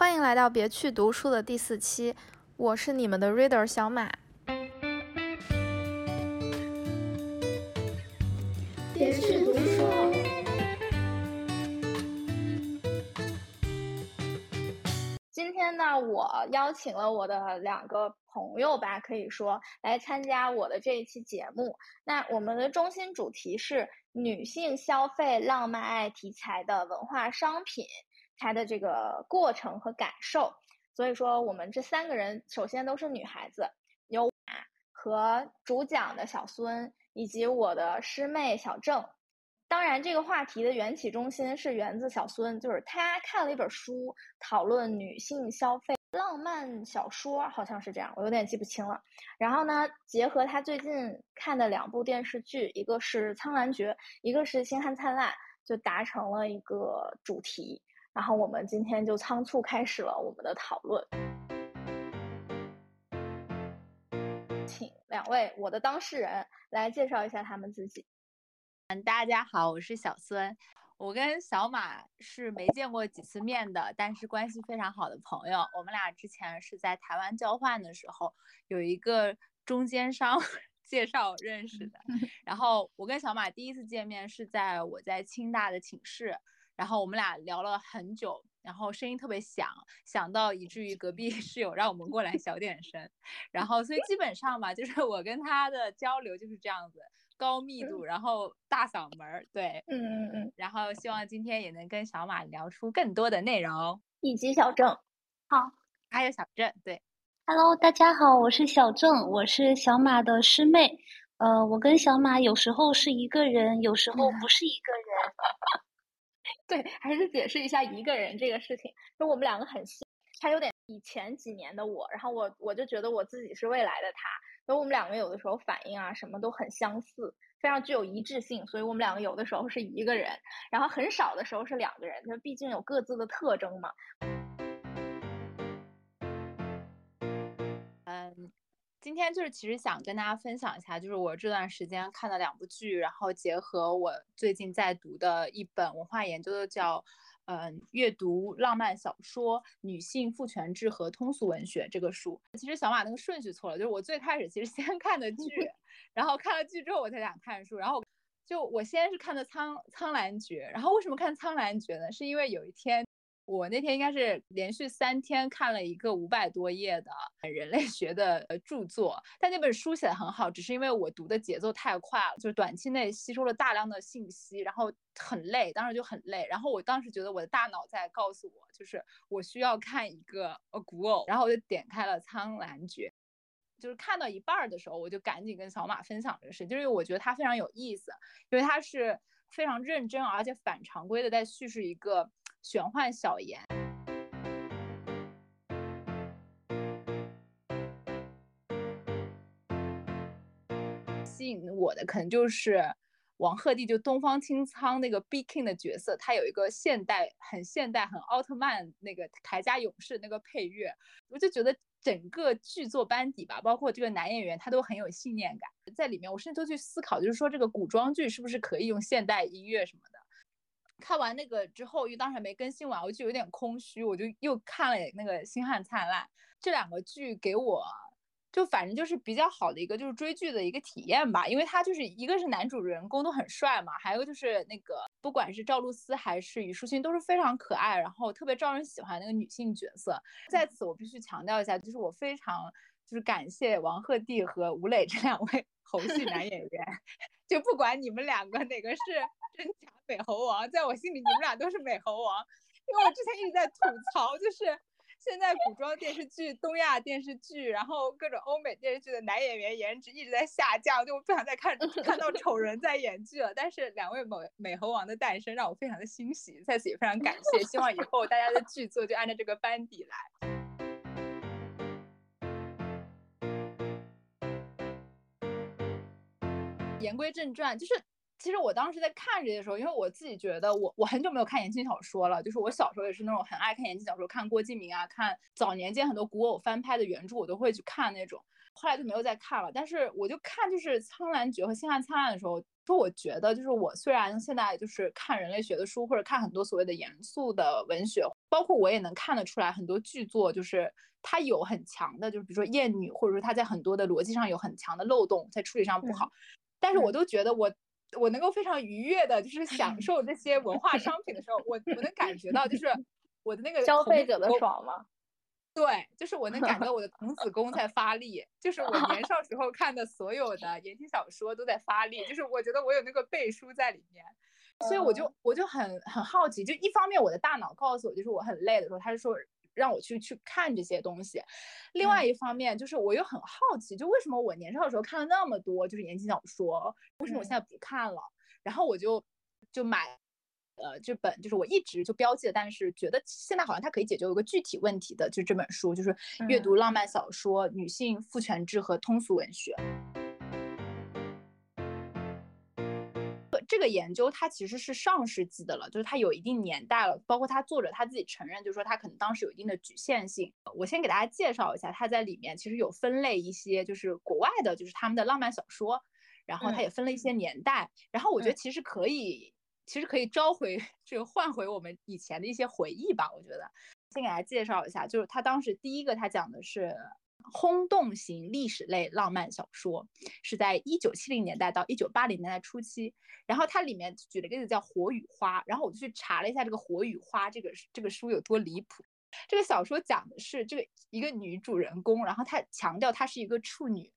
欢迎来到别去读书的第四期，我是你们的 reader 小马。别去读书。今天呢，我邀请了我的两个朋友吧，可以说来参加我的这一期节目。那我们的中心主题是女性消费浪漫爱题材的文化商品，他的这个过程和感受。所以说，我们这三个人首先都是女孩子，有我和主讲的小孙，以及我的师妹小郑。当然，这个话题的缘起中心是源自小孙，就是他看了一本书，讨论女性消费浪漫小说，好像是这样，我有点记不清了。然后呢，结合他最近看的两部电视剧，一个是《苍兰诀》，一个是《星汉灿烂》，就达成了一个主题。然后我们今天就仓促开始了我们的讨论，请两位我的当事人来介绍一下他们自己。嗯，大家好，我是小孙。我跟小马是没见过几次面的，但是关系非常好的朋友。我们俩之前是在台湾交换的时候，有一个中间商 介绍认识的。然后我跟小马第一次见面是在我在清大的寝室，然后我们俩聊了很久，然后声音特别响，响到以至于隔壁室友让我们过来小点声。然后所以基本上吧，就是我跟他的交流就是这样子。高密度，然后大嗓门儿，对，嗯嗯嗯，然后希望今天也能跟小马聊出更多的内容，以及小郑，好，还有小郑，对，Hello，大家好，我是小郑，我是小马的师妹，呃，我跟小马有时候是一个人，有时候不是一个人，对，还是解释一下一个人这个事情，就我们两个很像，他有点以前几年的我，然后我我就觉得我自己是未来的他。所以我们两个有的时候反应啊什么都很相似，非常具有一致性。所以我们两个有的时候是一个人，然后很少的时候是两个人，就毕竟有各自的特征嘛。今天就是其实想跟大家分享一下，就是我这段时间看的两部剧，然后结合我最近在读的一本文化研究的叫。嗯，阅读浪漫小说、女性父权制和通俗文学这个书，其实小马那个顺序错了，就是我最开始其实先 看的剧，然后看了剧之后我才想看书，然后就我先是看的《苍苍兰诀》，然后为什么看《苍兰诀》呢？是因为有一天。我那天应该是连续三天看了一个五百多页的人类学的著作，但那本书写的很好，只是因为我读的节奏太快了，就是短期内吸收了大量的信息，然后很累，当时就很累。然后我当时觉得我的大脑在告诉我，就是我需要看一个呃古偶，然后我就点开了《苍兰诀》，就是看到一半儿的时候，我就赶紧跟小马分享这个事，就是因为我觉得它非常有意思，因为它是非常认真而且反常规的在叙事一个。玄幻小言，吸引我的可能就是王鹤棣，就东方青苍那个 B King 的角色，他有一个现代、很现代、很奥特曼那个铠甲勇士那个配乐，我就觉得整个剧作班底吧，包括这个男演员，他都很有信念感在里面。我甚至都去思考，就是说这个古装剧是不是可以用现代音乐什么的。看完那个之后，因为当时还没更新完，我就有点空虚，我就又看了那个《星汉灿烂》。这两个剧给我，就反正就是比较好的一个就是追剧的一个体验吧。因为它就是一个是男主人公都很帅嘛，还有就是那个不管是赵露思还是虞书欣都是非常可爱，然后特别招人喜欢那个女性角色。在此我必须强调一下，就是我非常就是感谢王鹤棣和吴磊这两位猴戏男演员，就不管你们两个哪个是。真假美猴王，在我心里你们俩都是美猴王，因为我之前一直在吐槽，就是现在古装电视剧、东亚电视剧，然后各种欧美电视剧的男演员颜值一直在下降，就我不想再看看到丑人在演剧了。但是两位美美猴王的诞生让我非常的欣喜，在此也非常感谢，希望以后大家的剧作就按照这个班底来。言归正传，就是。其实我当时在看这些时候，因为我自己觉得我我很久没有看言情小说了，就是我小时候也是那种很爱看言情小说，看郭敬明啊，看早年间很多古偶翻拍的原著，我都会去看那种。后来就没有再看了，但是我就看就是《苍兰诀》和《星汉灿烂》的时候，说我觉得就是我虽然现在就是看人类学的书，或者看很多所谓的严肃的文学，包括我也能看得出来很多剧作就是它有很强的，就是比如说厌女，或者说它在很多的逻辑上有很强的漏洞，在处理上不好，但是我都觉得我。我能够非常愉悦的，就是享 受这些文化商品的时候，我我能感觉到，就是我的那个消费者的爽吗？对，就是我能感觉我的童子功在发力，就是我年少时候看的所有的言情小说都在发力，就是我觉得我有那个背书在里面，所以我就我就很很好奇，就一方面我的大脑告诉我，就是我很累的时候，他是说。让我去去看这些东西，另外一方面就是我又很好奇，就为什么我年少的时候看了那么多就是言情小说，为什么我现在不看了？然后我就就买，呃，这本就是我一直就标记的，但是觉得现在好像它可以解决一个具体问题的，就这本书，就是阅读浪漫小说、女性父权制和通俗文学。这个研究它其实是上世纪的了，就是它有一定年代了，包括它作者他自己承认，就是说它可能当时有一定的局限性。我先给大家介绍一下，它在里面其实有分类一些，就是国外的，就是他们的浪漫小说，然后它也分了一些年代，然后我觉得其实可以，其实可以召回这个唤回我们以前的一些回忆吧。我觉得先给大家介绍一下，就是他当时第一个他讲的是。轰动型历史类浪漫小说是在一九七零年代到一九八零年代初期，然后它里面举了个例子叫《火与花》，然后我就去查了一下这个《火与花》这个这个书有多离谱。这个小说讲的是这个一个女主人公，然后她强调她是一个处女，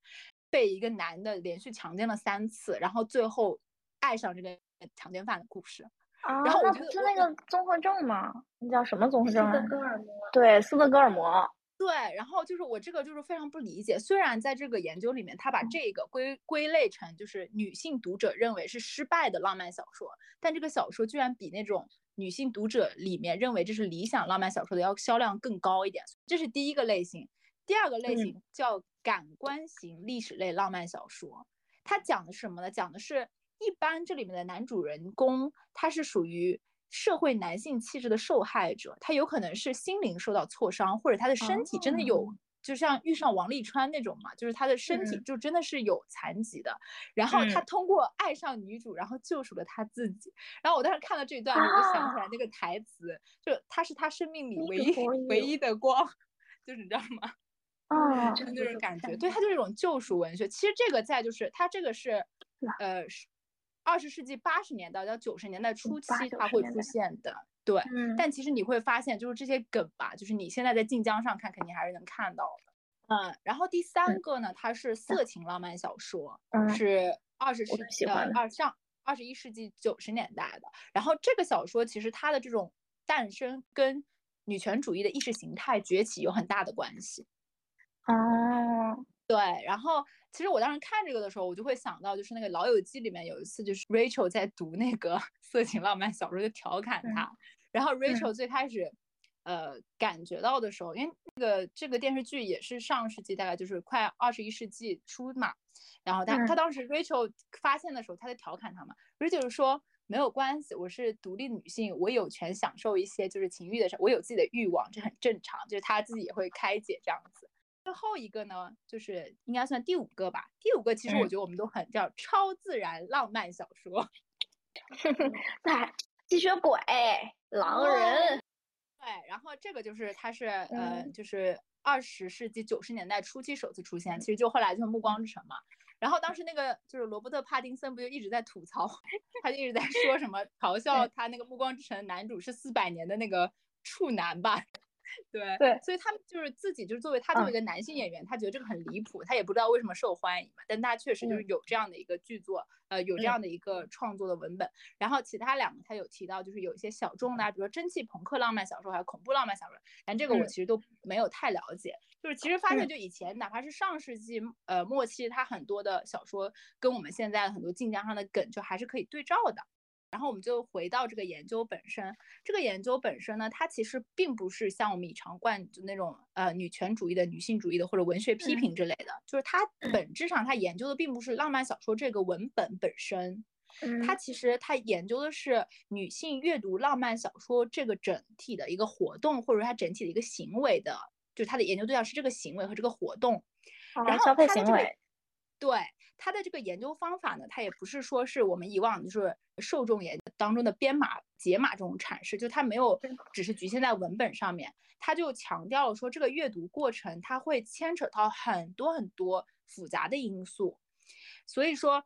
被一个男的连续强奸了三次，然后最后爱上这个强奸犯的故事。啊，然后我是那个综合症吗？那叫什么综合症？斯德哥尔摩。对，斯德哥尔摩。对，然后就是我这个就是非常不理解，虽然在这个研究里面，他把这个归归类成就是女性读者认为是失败的浪漫小说，但这个小说居然比那种女性读者里面认为这是理想浪漫小说的要销量更高一点，这是第一个类型。第二个类型叫感官型历史类浪漫小说，它讲的是什么呢？讲的是一般这里面的男主人公他是属于。社会男性气质的受害者，他有可能是心灵受到挫伤，或者他的身体真的有，就像遇上王沥川那种嘛，就是他的身体就真的是有残疾的。然后他通过爱上女主，然后救赎了他自己。然后我当时看到这一段，我就想起来那个台词，就他是他生命里唯一唯一的光，就是你知道吗？啊，就是那种感觉。对他就是一种救赎文学。其实这个在就是他这个是，呃是。二十世纪八十年代到九十年代初期，它会出现的，对。但其实你会发现，就是这些梗吧，就是你现在在晋江上看，肯定还是能看到的。嗯，然后第三个呢，它是色情浪漫小说，是二十世纪的二上二十一世纪九十年代的。然后这个小说其实它的这种诞生跟女权主义的意识形态崛起有很大的关系。哦。对，然后其实我当时看这个的时候，我就会想到，就是那个《老友记》里面有一次，就是 Rachel 在读那个 色情浪漫小说，就调侃他。然后 Rachel 最开始，呃，感觉到的时候，因为那个这个电视剧也是上世纪大概就是快二十一世纪初嘛。然后他他当时 Rachel 发现的时候，他在调侃他嘛，Rachel 说没有关系，我是独立女性，我有权享受一些就是情欲的事，我有自己的欲望，这很正常，就是他自己也会开解这样子。最后一个呢，就是应该算第五个吧。第五个其实我觉得我们都很叫超自然浪漫小说，对，吸血鬼、狼人。对，然后这个就是它是呃，就是二十世纪九十年代初期首次出现，其实就后来就是《暮光之城》嘛。然后当时那个就是罗伯特·帕丁森不就一直在吐槽，他就一直在说什么嘲笑他那个《暮光之城》男主是四百年的那个处男吧。对对，所以他们就是自己，就是作为他作为一个男性演员，他觉得这个很离谱，他也不知道为什么受欢迎嘛。但他确实就是有这样的一个剧作，呃，有这样的一个创作的文本。然后其他两个他有提到，就是有一些小众的，比如说蒸汽朋克浪漫小说，还有恐怖浪漫小说。但这个我其实都没有太了解。就是其实发现，就以前哪怕是上世纪呃末期，他很多的小说跟我们现在很多晋江上的梗，就还是可以对照的。然后我们就回到这个研究本身，这个研究本身呢，它其实并不是像我们以常惯就那种呃女权主义的、女性主义的或者文学批评之类的，就是它本质上它研究的并不是浪漫小说这个文本本身，它其实它研究的是女性阅读浪漫小说这个整体的一个活动，或者说它整体的一个行为的，就是它的研究对象是这个行为和这个活动，然后消费行为。对它的这个研究方法呢，它也不是说是我们以往就是受众研当中的编码解码这种阐释，就它没有只是局限在文本上面，它就强调了说这个阅读过程它会牵扯到很多很多复杂的因素，所以说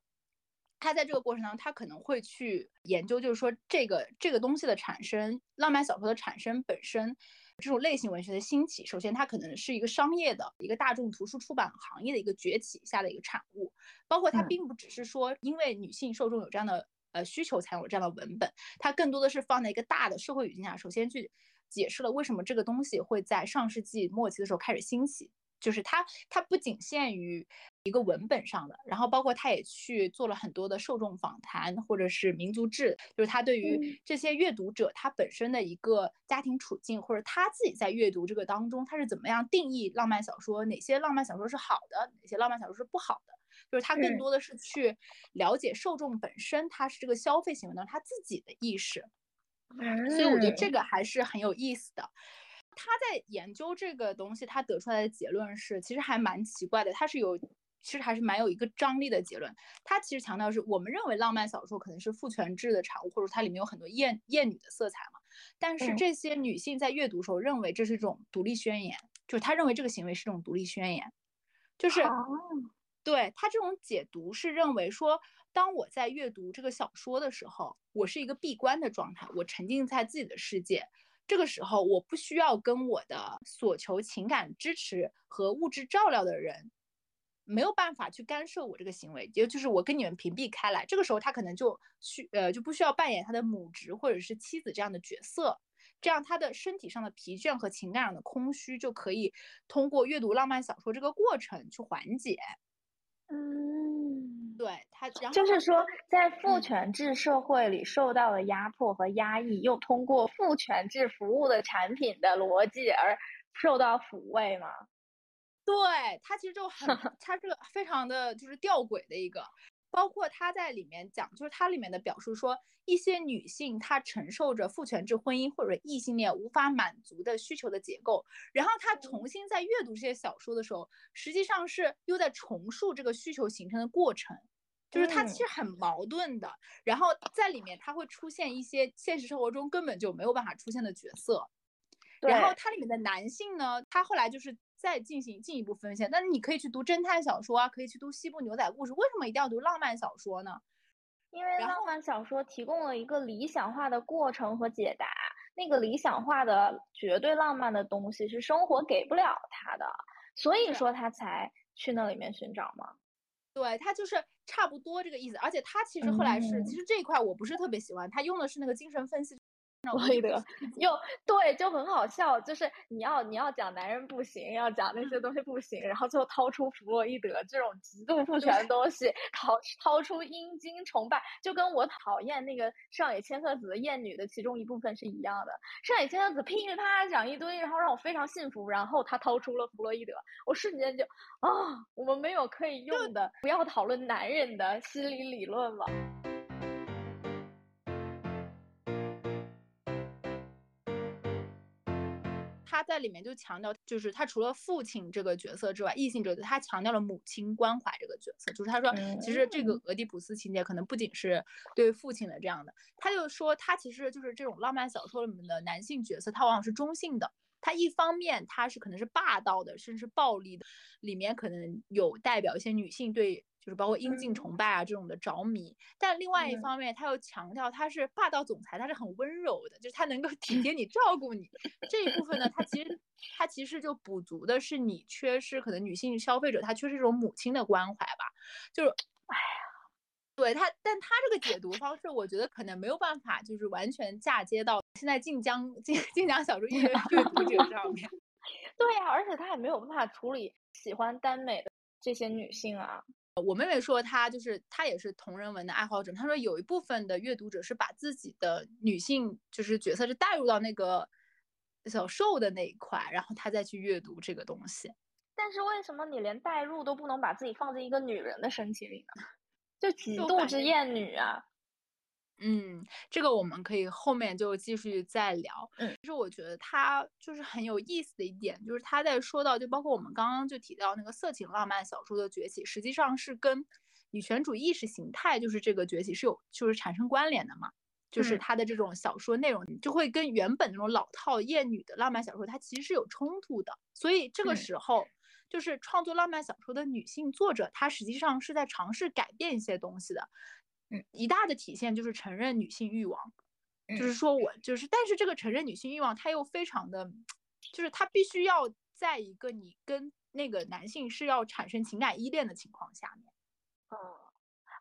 他在这个过程当中，他可能会去研究，就是说这个这个东西的产生，浪漫小说的产生本身。这种类型文学的兴起，首先它可能是一个商业的一个大众图书出版行业的一个崛起下的一个产物，包括它并不只是说因为女性受众有这样的呃需求才有这样的文本，它更多的是放在一个大的社会语境下，首先去解释了为什么这个东西会在上世纪末期的时候开始兴起。就是他他不仅限于一个文本上的，然后包括他也去做了很多的受众访谈，或者是民族志，就是他对于这些阅读者他本身的一个家庭处境，或者他自己在阅读这个当中，他是怎么样定义浪漫小说，哪些浪漫小说是好的，哪些浪漫小说是不好的，就是他更多的是去了解受众本身，他是这个消费行为当中他自己的意识，所以我觉得这个还是很有意思的。他在研究这个东西，他得出来的结论是，其实还蛮奇怪的。他是有，其实还是蛮有一个张力的结论。他其实强调是，我们认为浪漫小说可能是父权制的产物，或者它里面有很多艳艳女的色彩嘛。但是这些女性在阅读时候认为这是一种独立宣言，就是他认为这个行为是一种独立宣言，就是对他这种解读是认为说，当我在阅读这个小说的时候，我是一个闭关的状态，我沉浸在自己的世界。这个时候，我不需要跟我的所求情感支持和物质照料的人，没有办法去干涉我这个行为，也就是我跟你们屏蔽开来。这个时候，他可能就需呃就不需要扮演他的母职或者是妻子这样的角色，这样他的身体上的疲倦和情感上的空虚就可以通过阅读浪漫小说这个过程去缓解。嗯，对他，就是说，在父权制社会里受到了压迫和压抑，又通过父权制服务的产品的逻辑而受到抚慰吗？对他其实就很，他这个非常的就是吊诡的一个。包括他在里面讲，就是他里面的表述说，一些女性她承受着父权制婚姻或者异性恋无法满足的需求的结构，然后她重新在阅读这些小说的时候，实际上是又在重塑这个需求形成的过程，就是它其实很矛盾的。然后在里面，它会出现一些现实生活中根本就没有办法出现的角色，然后它里面的男性呢，他后来就是。再进行进一步分析，但是你可以去读侦探小说啊，可以去读西部牛仔故事，为什么一定要读浪漫小说呢？因为浪漫小说提供了一个理想化的过程和解答，那个理想化的绝对浪漫的东西是生活给不了他的，所以说他才去那里面寻找嘛。对他就是差不多这个意思，而且他其实后来是，其实这一块我不是特别喜欢，他用的是那个精神分析。弗洛伊德又对，就很好笑，就是你要你要讲男人不行，要讲那些东西不行，然后最后掏出弗洛伊德这种极度不全的东西，掏掏出阴茎崇拜，就跟我讨厌那个上野千鹤子的厌女的其中一部分是一样的。上野千鹤子噼里啪啦讲一堆，然后让我非常信服，然后他掏出了弗洛伊德，我瞬间就啊，我们没有可以用的，不要讨论男人的心理理论了。在里面就强调，就是他除了父亲这个角色之外，异性角色他强调了母亲关怀这个角色。就是他说，其实这个俄狄浦斯情节可能不仅是对父亲的这样的，他就说他其实就是这种浪漫小说里面的男性角色，他往往是中性的。他一方面他是可能是霸道的，甚至暴力的，里面可能有代表一些女性对。就是包括阴茎崇拜啊这种的着迷，但另外一方面，他又强调他是霸道总裁，他是很温柔的，就是他能够体贴你、照顾你这一部分呢，他其实他其实就补足的是你缺失，可能女性消费者她缺失这种母亲的关怀吧，就是哎呀，对他，但他这个解读方式，我觉得可能没有办法，就是完全嫁接到现在晋江晋晋江小说阅阅读者上面。对呀，而且他也没有办法处理喜欢耽美的这些女性啊。我妹妹说，她就是她也是同人文的爱好者。她说有一部分的阅读者是把自己的女性就是角色是带入到那个小受的那一块，然后她再去阅读这个东西。但是为什么你连代入都不能把自己放在一个女人的身体里呢？就极度之厌女啊！嗯，这个我们可以后面就继续再聊。嗯，其实我觉得他就是很有意思的一点，就是他在说到，就包括我们刚刚就提到那个色情浪漫小说的崛起，实际上是跟女权主义意识形态就是这个崛起是有就是产生关联的嘛。就是他的这种小说内容就会跟原本那种老套厌女的浪漫小说，它其实是有冲突的。所以这个时候，就是创作浪漫小说的女性作者，她实际上是在尝试改变一些东西的。嗯，一大的体现就是承认女性欲望，就是说我就是，但是这个承认女性欲望，它又非常的，就是它必须要在一个你跟那个男性是要产生情感依恋的情况下面。嗯，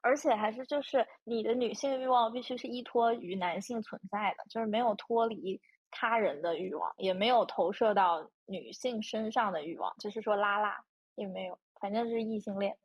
而且还是就是你的女性欲望必须是依托于男性存在的，就是没有脱离他人的欲望，也没有投射到女性身上的欲望，就是说拉拉也没有，反正是异性恋。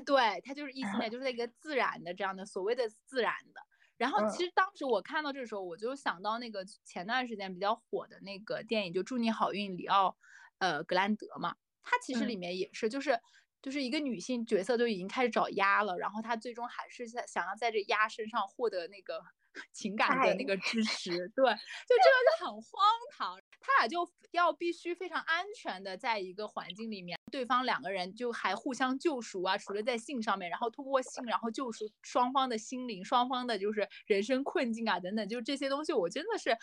对，他就是异性恋，就是那个自然的这样的所谓的自然的。然后其实当时我看到这个时候，我就想到那个前段时间比较火的那个电影，就《祝你好运》里奥，呃，格兰德嘛，他其实里面也是，就是就是一个女性角色就已经开始找鸭了，然后她最终还是在想要在这鸭身上获得那个 情感的那个支持，对，就这个就很荒唐。他俩就要必须非常安全的在一个环境里面，对方两个人就还互相救赎啊，除了在性上面，然后通过性，然后救赎双方的心灵，双方的就是人生困境啊等等，就是这些东西，我真的是，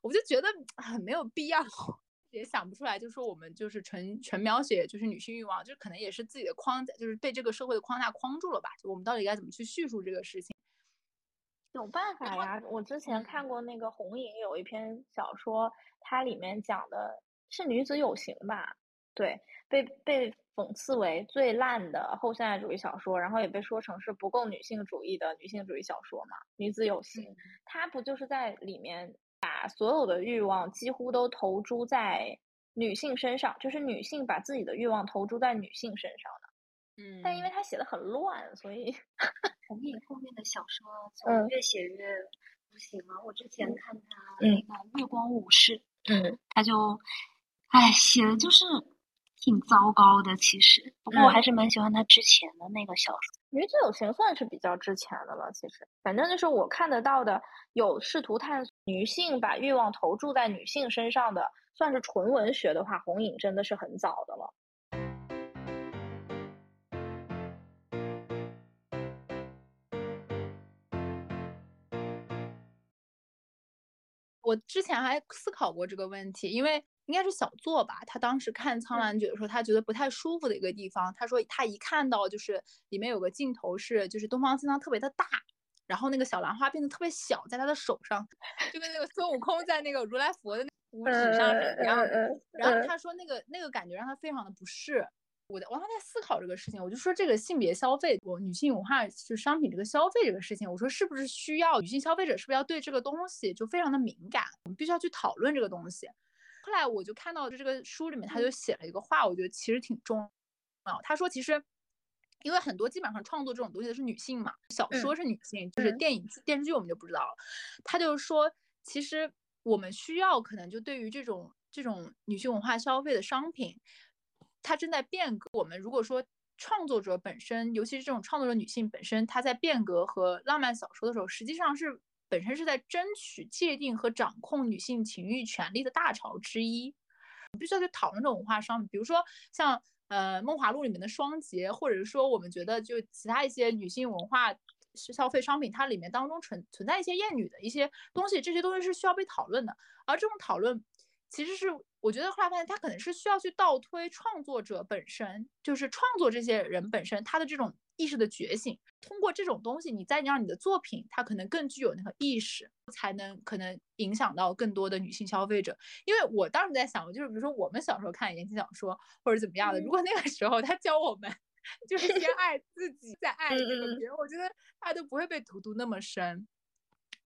我就觉得很没有必要，也想不出来，就说我们就是纯纯描写就是女性欲望，就可能也是自己的框架，就是被这个社会的框架框住了吧？就我们到底该怎么去叙述这个事情？有办法呀，我之前看过那个红影有一篇小说。它里面讲的是女子有形吧？对，被被讽刺为最烂的后现代主义小说，然后也被说成是不够女性主义的女性主义小说嘛。女子有形，它不就是在里面把所有的欲望几乎都投注在女性身上，就是女性把自己的欲望投注在女性身上的。嗯，但因为他写的很乱，所以红影后面的小说 就越写越不行了。我之前看他那个《月光武士》。嗯，他就，哎，写的就是挺糟糕的。其实，不过我还是蛮喜欢他之前的那个小说《女子有情》，算是比较之前的了。其实，反正就是我看得到的，有试图探索女性把欲望投注在女性身上的，算是纯文学的话，《红影》真的是很早的了。我之前还思考过这个问题，因为应该是小作吧。他当时看《苍兰诀》的时候，他觉得不太舒服的一个地方，他说他一看到就是里面有个镜头是就是东方青苍特别的大，然后那个小兰花变得特别小，在他的手上，就跟那个孙悟空在那个如来佛的 五指上是一样的。然后他说那个那个感觉让他非常的不适。我我刚才在思考这个事情，我就说这个性别消费，我女性文化就商品这个消费这个事情，我说是不是需要女性消费者是不是要对这个东西就非常的敏感，我们必须要去讨论这个东西。后来我就看到就这个书里面他就写了一个话，我觉得其实挺重要。他说其实因为很多基本上创作这种东西的是女性嘛，小说是女性，就是电影电视剧我们就不知道了。他就是说其实我们需要可能就对于这种这种女性文化消费的商品。它正在变革。我们如果说创作者本身，尤其是这种创作者女性本身，她在变革和浪漫小说的时候，实际上是本身是在争取界定和掌控女性情欲权利的大潮之一。必须要去讨论这种文化商品，比如说像呃《梦华录》里面的双节，或者是说我们觉得就其他一些女性文化消费商品，它里面当中存存在一些厌女的一些东西，这些东西是需要被讨论的。而这种讨论。其实是我觉得后来发现，他可能是需要去倒推创作者本身，就是创作这些人本身他的这种意识的觉醒。通过这种东西，你再让你的作品，它可能更具有那个意识，才能可能影响到更多的女性消费者。因为我当时在想，就是比如说我们小时候看言情小说或者怎么样的，如果那个时候他教我们 就是先爱自己，再爱这个别人，我觉得他都不会被荼毒那么深。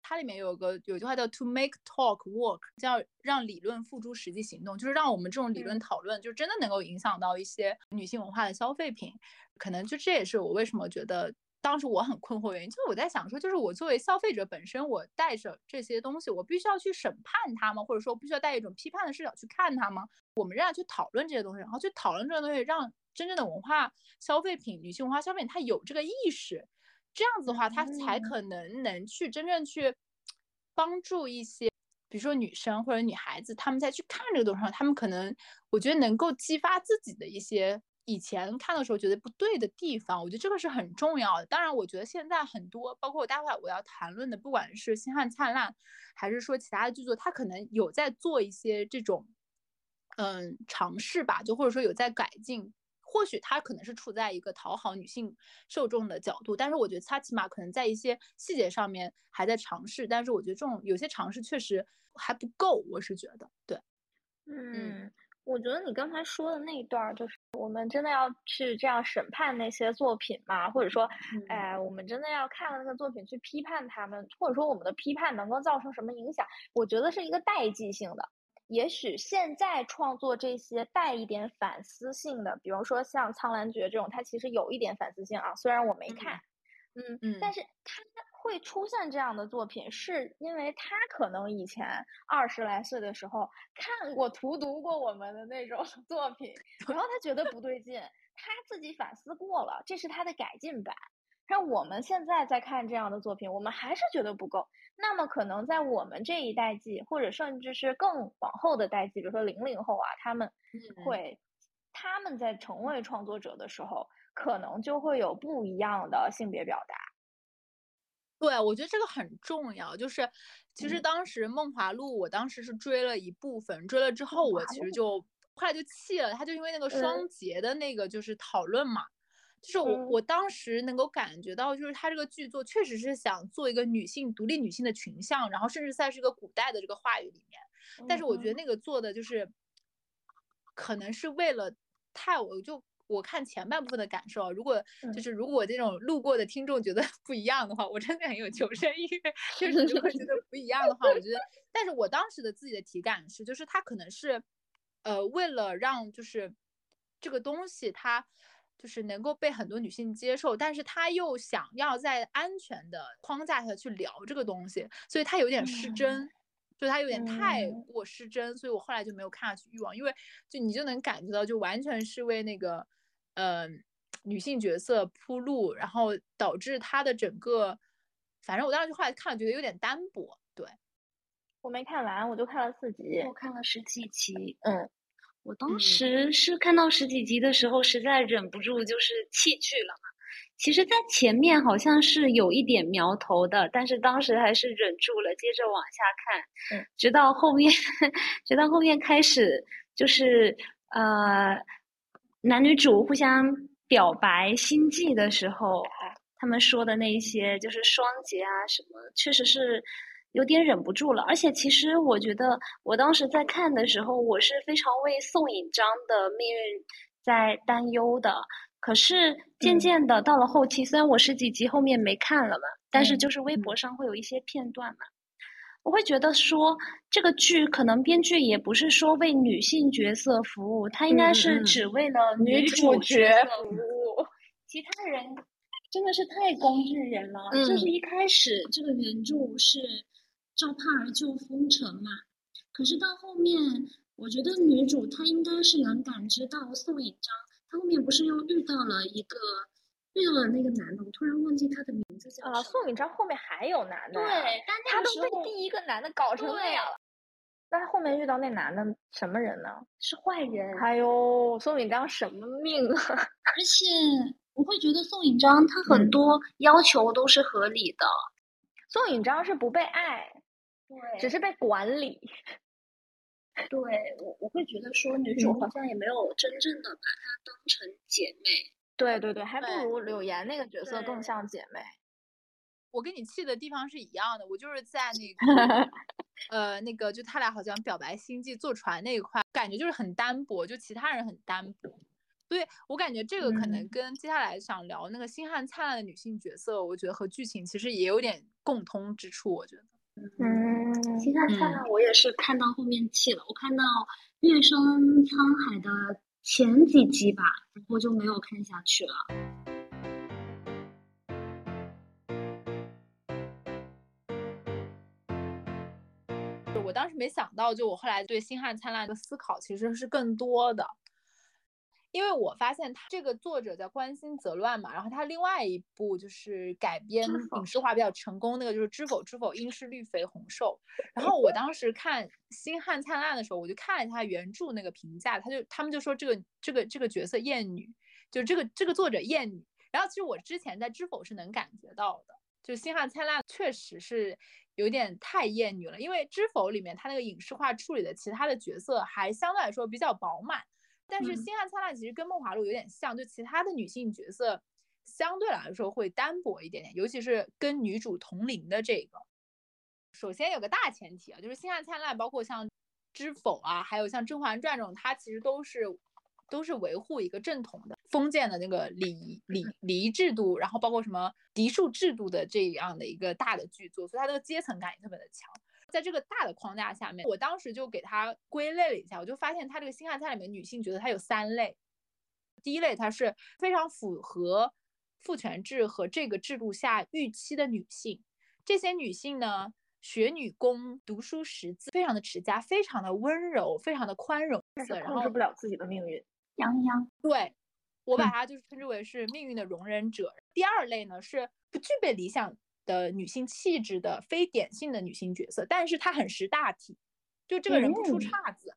它里面有个有句话叫 "to make talk work"，叫让理论付诸实际行动，就是让我们这种理论讨论，就真的能够影响到一些女性文化的消费品。可能就这也是我为什么觉得当时我很困惑原因，就是我在想说，就是我作为消费者本身，我带着这些东西，我必须要去审判它吗？或者说必须要带一种批判的视角去看它吗？我们仍然去讨论这些东西，然后去讨论这个东西，让真正的文化消费品、女性文化消费品它有这个意识。这样子的话，他才可能能去真正去帮助一些，比如说女生或者女孩子，他们再去看这个东西，他们可能我觉得能够激发自己的一些以前看的时候觉得不对的地方，我觉得这个是很重要的。当然，我觉得现在很多，包括我待会我要谈论的，不管是《星汉灿烂》还是说其他的剧作，他可能有在做一些这种。嗯，尝试吧，就或者说有在改进，或许他可能是处在一个讨好女性受众的角度，但是我觉得他起码可能在一些细节上面还在尝试，但是我觉得这种有些尝试确实还不够，我是觉得，对，嗯，我觉得你刚才说的那一段，就是我们真的要去这样审判那些作品吗？或者说，哎，我们真的要看了那个作品去批判他们，或者说我们的批判能够造成什么影响？我觉得是一个代际性的。也许现在创作这些带一点反思性的，比如说像《苍兰诀》这种，它其实有一点反思性啊。虽然我没看，嗯嗯，但是它会出现这样的作品，是因为他可能以前二十来岁的时候看过、荼毒过我们的那种 作品，然后他觉得不对劲，他自己反思过了，这是他的改进版。像我们现在在看这样的作品，我们还是觉得不够。那么可能在我们这一代际，或者甚至是更往后的代际，比如说零零后啊，他们会，他们在成为创作者的时候，可能就会有不一样的性别表达。对，我觉得这个很重要。就是其实当时《梦华录》，我当时是追了一部分，追了之后我其实就后来就弃了，他就因为那个双节的那个就是讨论嘛。就是我，我当时能够感觉到，就是他这个剧作确实是想做一个女性独立女性的群像，然后甚至在是一个古代的这个话语里面。但是我觉得那个做的就是，可能是为了太，我就我看前半部分的感受，如果就是如果这种路过的听众觉得不一样的话，我真的很有求生欲。就是如果觉得不一样的话，我觉得，但是我当时的自己的体感是，就是他可能是，呃，为了让就是这个东西它。就是能够被很多女性接受，但是他又想要在安全的框架下去聊这个东西，所以他有点失真，就他有点太过失真，所以我后来就没有看下去欲望，因为就你就能感觉到，就完全是为那个呃女性角色铺路，然后导致他的整个，反正我当时就后来看了，觉得有点单薄。对，我没看完，我就看了四集，我看了十几集，嗯。我当时是看到十几集的时候，实在忍不住就是弃剧了嘛。其实，在前面好像是有一点苗头的，但是当时还是忍住了，接着往下看。嗯，直到后面，直到后面开始就是呃，男女主互相表白心迹的时候，他们说的那些就是双节啊什么，确实是。有点忍不住了，而且其实我觉得，我当时在看的时候，我是非常为宋引章的命运在担忧的。可是渐渐的到了后期，虽然我十几集后面没看了嘛，但是就是微博上会有一些片段嘛，我会觉得说这个剧可能编剧也不是说为女性角色服务，他应该是只为了女主角服务，其他人真的是太工具人了。就是一开始这个原著是。赵盼儿救风尘嘛，可是到后面，我觉得女主她应该是能感知到宋引章，她后面不是又遇到了一个，遇到了那个男的，我突然忘记他的名字叫。啊，宋引章后面还有男的。对，但他都被第一个男的搞成那样了。那他后面遇到那男的什么人呢？是坏人。哎呦，宋引章什么命啊！而且我会觉得宋引章他很多要求都是合理的。宋引章是不被爱。只是被管理。对我，我会觉得说女主好像也没有真正的把她当成姐妹。对对对，还不如柳岩那个角色更像姐妹。我跟你气的地方是一样的，我就是在那 个呃那个，就他俩好像表白心迹坐船那一块，感觉就是很单薄，就其他人很单薄。所以我感觉这个可能跟接下来想聊那个星汉灿烂的女性角色，我觉得和剧情其实也有点共通之处，我觉得。嗯，星汉灿烂我也是看到后面弃了。我看到月升沧海的前几集吧，然后就没有看下去了。我当时没想到，就我后来对星汉灿烂的思考其实是更多的。因为我发现他这个作者叫关心则乱嘛，然后他另外一部就是改编影视化比较成功，那个就是《知否知否，应是绿肥红瘦 》。然后我当时看《星汉灿烂》的时候，我就看了一下原著那个评价，他就他们就说这个这个这个角色厌女，就这个这个作者厌女。然后其实我之前在《知否》是能感觉到的，就《星汉灿烂》确实是。有点太厌女了，因为《知否》里面它那个影视化处理的其他的角色还相对来说比较饱满，但是《星汉灿烂》其实跟《梦华录》有点像，就其他的女性角色相对来说会单薄一点点，尤其是跟女主同龄的这个。首先有个大前提啊，就是《星汉灿烂》包括像《知否》啊，还有像《甄嬛传》这种，它其实都是。都是维护一个正统的封建的那个礼礼礼仪制度，然后包括什么嫡庶制度的这样的一个大的剧作，所以它的阶层感也特别的强。在这个大的框架下面，我当时就给它归类了一下，我就发现它这个《星汉灿烂》里面女性角色，它有三类。第一类，它是非常符合父权制和这个制度下预期的女性。这些女性呢，学女工，读书识字，非常的持家，非常的温柔，非常的宽容，但是控制不了自己的命运。杨洋，对我把它就是称之为是命运的容忍者。第二类呢是不具备理想的女性气质的非典型的女性角色，但是她很识大体，就这个人不出岔子，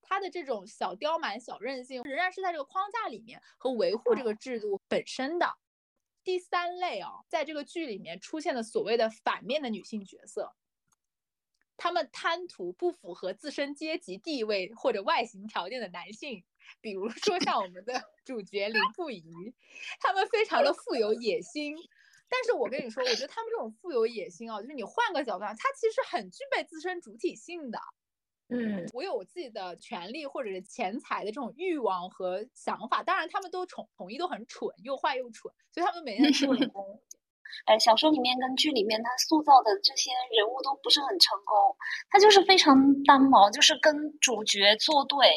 她的这种小刁蛮、小任性仍然是在这个框架里面和维护这个制度本身的。第三类啊，在这个剧里面出现的所谓的反面的女性角色，她们贪图不符合自身阶级地位或者外形条件的男性。比如说像我们的主角林不疑，他们非常的富有野心，但是我跟你说，我觉得他们这种富有野心啊，就是你换个角度，他其实很具备自身主体性的。嗯，我有我自己的权利或者是钱财的这种欲望和想法，当然他们都统统一都很蠢，又坏又蠢，所以他们每天做 工。哎，小说里面跟剧里面他塑造的这些人物都不是很成功，他就是非常单薄，就是跟主角作对，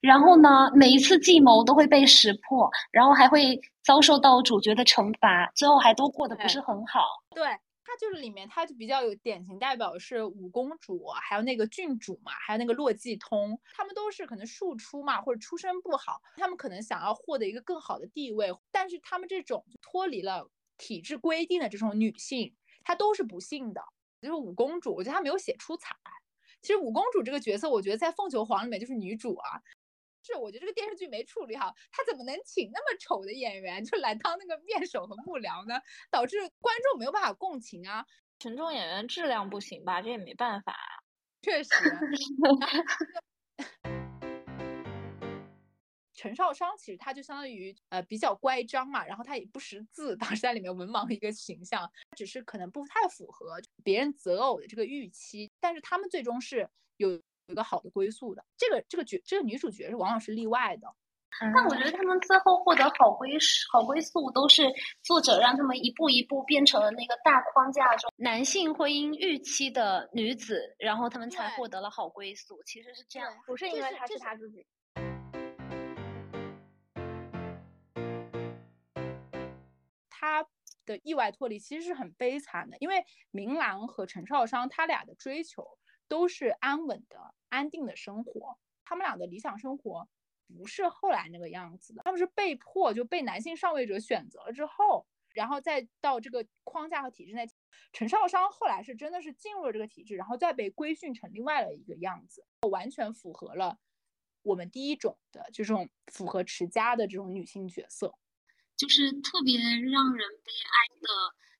然后呢，每一次计谋都会被识破，然后还会遭受到主角的惩罚，最后还都过得不是很好。对他就是里面他就比较有典型代表是五公主，还有那个郡主嘛，还有那个洛季通，他们都是可能庶出嘛，或者出身不好，他们可能想要获得一个更好的地位，但是他们这种脱离了。体制规定的这种女性，她都是不幸的。就是五公主，我觉得她没有写出彩。其实五公主这个角色，我觉得在《凤求凰》里面就是女主啊。是，我觉得这个电视剧没处理好，她怎么能请那么丑的演员就来当那个面首和幕僚呢？导致观众没有办法共情啊。群众演员质量不行吧？这也没办法。确实。陈少商其实他就相当于呃比较乖张嘛，然后他也不识字，当时在里面文盲一个形象，只是可能不太符合别人择偶的这个预期。但是他们最终是有有一个好的归宿的。这个这个角这个女主角是往往是例外的。但我觉得他们最后获得好归好归宿，都是作者让他们一步一步变成了那个大框架中男性婚姻预期的女子，然后他们才获得了好归宿。其实是这样，不是因为他是他自己。他的意外脱离其实是很悲惨的，因为明兰和陈少商他俩的追求都是安稳的、安定的生活。他们俩的理想生活不是后来那个样子的，他们是被迫就被男性上位者选择了之后，然后再到这个框架和体制内。陈少商后来是真的是进入了这个体制，然后再被规训成另外的一个样子，完全符合了我们第一种的这种符合持家的这种女性角色。就是特别让人悲哀的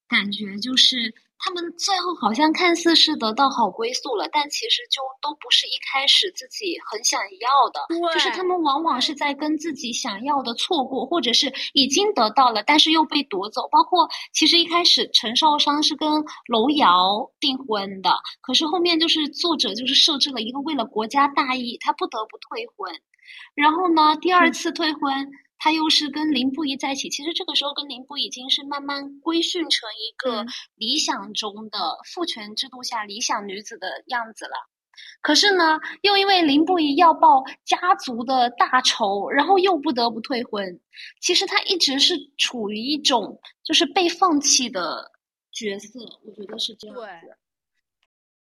感觉，就是他们最后好像看似是得到好归宿了，但其实就都不是一开始自己很想要的。就是他们往往是在跟自己想要的错过，或者是已经得到了，但是又被夺走。包括其实一开始陈少商是跟楼瑶订婚的，可是后面就是作者就是设置了一个为了国家大义，他不得不退婚。然后呢，第二次退婚。他又是跟林不疑在一起，其实这个时候跟林不疑已经是慢慢规训成一个理想中的父权制度下理想女子的样子了。可是呢，又因为林不疑要报家族的大仇，然后又不得不退婚。其实他一直是处于一种就是被放弃的角色，我觉得是这样子。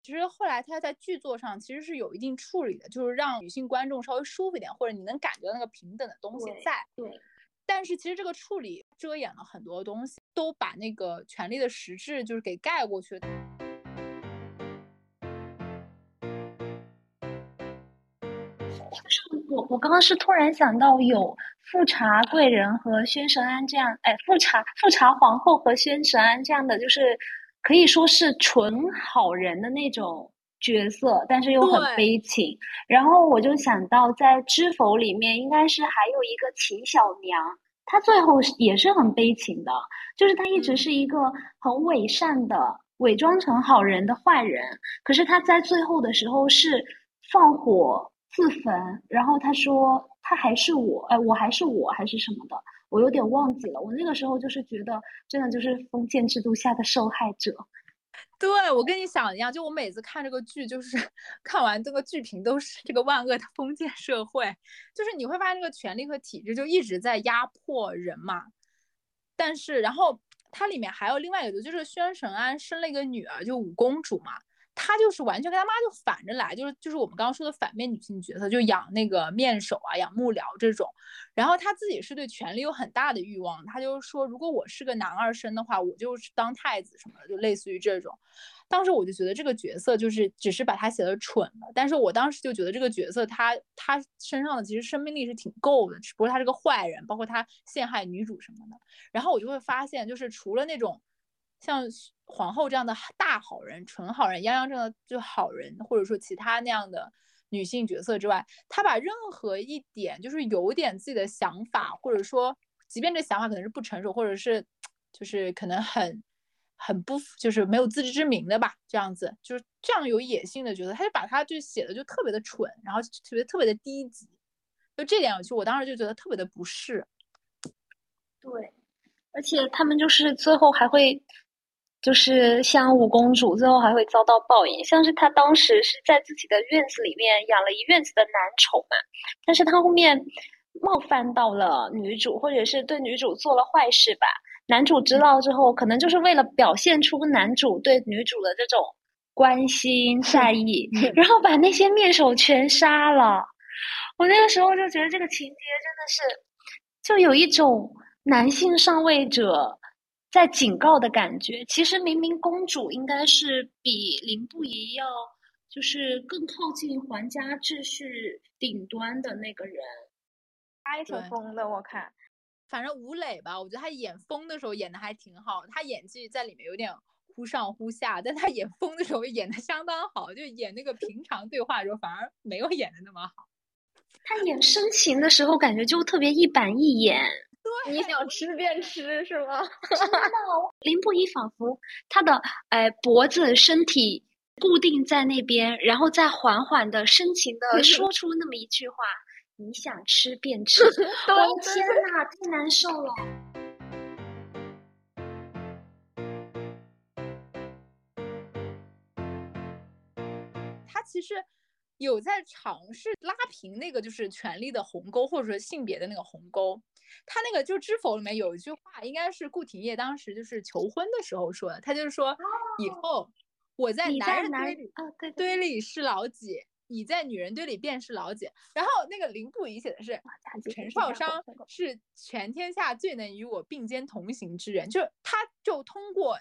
其实后来他在剧作上其实是有一定处理的，就是让女性观众稍微舒服一点，或者你能感觉到那个平等的东西在。对。但是其实这个处理遮掩了很多东西，都把那个权力的实质就是给盖过去。就是我我刚刚是突然想到有富察贵人和宣神安这样，哎，富察富察皇后和宣神安这样的，就是可以说是纯好人的那种角色，但是又很悲情。然后我就想到在《知否》里面，应该是还有一个秦小娘。她最后也是很悲情的，就是她一直是一个很伪善的、伪装成好人的坏人，可是她在最后的时候是放火自焚，然后他说他还是我，哎，我还是我还是什么的，我有点忘记了。我那个时候就是觉得，真的就是封建制度下的受害者。对我跟你想一样，就我每次看这个剧，就是 看完这个剧评都是这个万恶的封建社会，就是你会发现这个权力和体制就一直在压迫人嘛。但是，然后它里面还有另外一个，就是宣神安生了一个女儿，就五公主嘛。她就是完全跟她妈就反着来，就是就是我们刚刚说的反面女性角色，就养那个面首啊，养幕僚这种。然后她自己是对权力有很大的欲望，她就说，如果我是个男二生的话，我就是当太子什么的，就类似于这种。当时我就觉得这个角色就是只是把他写的蠢了，但是我当时就觉得这个角色他他身上的其实生命力是挺够的，只不过他是个坏人，包括他陷害女主什么的。然后我就会发现，就是除了那种。像皇后这样的大好人、纯好人，泱泱这样的就好人，或者说其他那样的女性角色之外，她把任何一点就是有点自己的想法，或者说，即便这想法可能是不成熟，或者是就是可能很很不就是没有自知之明的吧，这样子就是这样有野性的角色，他就把他就写的就特别的蠢，然后特别特别的低级，就这点，其实我当时就觉得特别的不适。对，而且他们就是最后还会。就是像五公主，最后还会遭到报应。像是她当时是在自己的院子里面养了一院子的男宠嘛，但是她后面冒犯到了女主，或者是对女主做了坏事吧。男主知道之后，可能就是为了表现出男主对女主的这种关心善意，然后把那些面首全杀了。我那个时候就觉得这个情节真的是，就有一种男性上位者。在警告的感觉，其实明明公主应该是比林不疑要，就是更靠近皇家秩序顶端的那个人，他也挺疯的，我看。反正吴磊吧，我觉得他演疯的时候演的还挺好，他演技在里面有点忽上忽下，但他演疯的时候演的相当好，就演那个平常对话的时候反而没有演的那么好。他演深情的时候感觉就特别一板一眼。你想吃便吃是吗？真的，林不疑仿佛他的哎脖子身体固定在那边，然后再缓缓的深情的 说出那么一句话：“你想吃便吃。”我的天哪，太难受了。他其实有在尝试拉平那个就是权力的鸿沟，或者说性别的那个鸿沟。他那个就《知否》里面有一句话，应该是顾廷烨当时就是求婚的时候说的。他就是说，以后我在男人堆里堆里是老几，你在女人堆里便是老几。然后那个林不疑写的是，陈少商是全天下最能与我并肩同行之人。就他就通过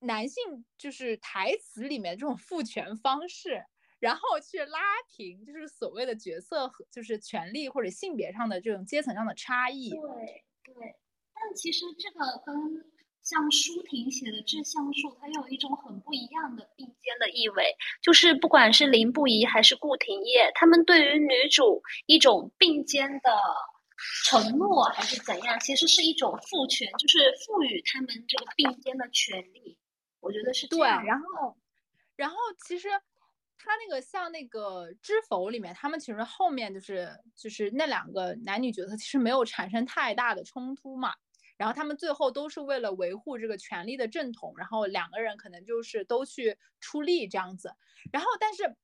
男性就是台词里面这种赋权方式。然后去拉平，就是所谓的角色和就是权利或者性别上的这种阶层上的差异。对对，但其实这个跟像舒婷写的《致橡树》，它有一种很不一样的并肩的意味。就是不管是林不疑还是顾廷烨，他们对于女主一种并肩的承诺还是怎样，其实是一种赋权，就是赋予他们这个并肩的权利。我觉得是对。然后，然后其实。他那个像那个《知否》里面，他们其实后面就是就是那两个男女角色其实没有产生太大的冲突嘛，然后他们最后都是为了维护这个权力的正统，然后两个人可能就是都去出力这样子，然后但是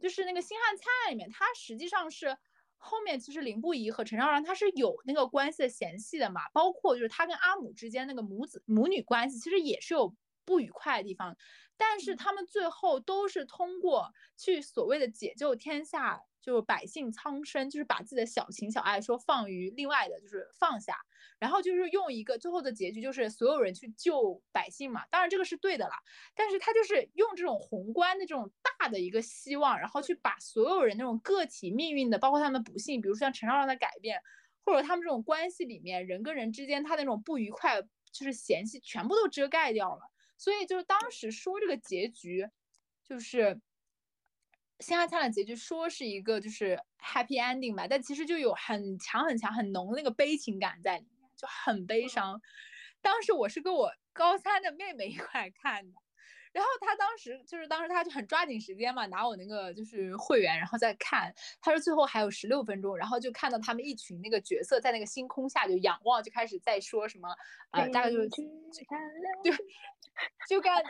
就是那个《星汉灿烂》里面，他实际上是后面其实林不疑和陈少然他是有那个关系的嫌隙的嘛，包括就是他跟阿母之间那个母子母女关系其实也是有不愉快的地方，但是他们最后都是通过去所谓的解救天下，就百姓苍生，就是把自己的小情小爱说放于另外的，就是放下，然后就是用一个最后的结局，就是所有人去救百姓嘛。当然这个是对的啦，但是他就是用这种宏观的这种大的一个希望，然后去把所有人那种个体命运的，包括他们的不幸，比如说像陈少让的改变，或者他们这种关系里面人跟人之间他那种不愉快。就是嫌弃全部都遮盖掉了，所以就是当时说这个结局，就是《星汉灿烂》结局说是一个就是 happy ending 吧，但其实就有很强很强很浓的那个悲情感在里面，就很悲伤。当时我是跟我高三的妹妹一块看的。然后他当时就是当时他就很抓紧时间嘛，拿我那个就是会员，然后再看。他说最后还有十六分钟，然后就看到他们一群那个角色在那个星空下就仰望，就开始在说什么，呃，大概就是就就感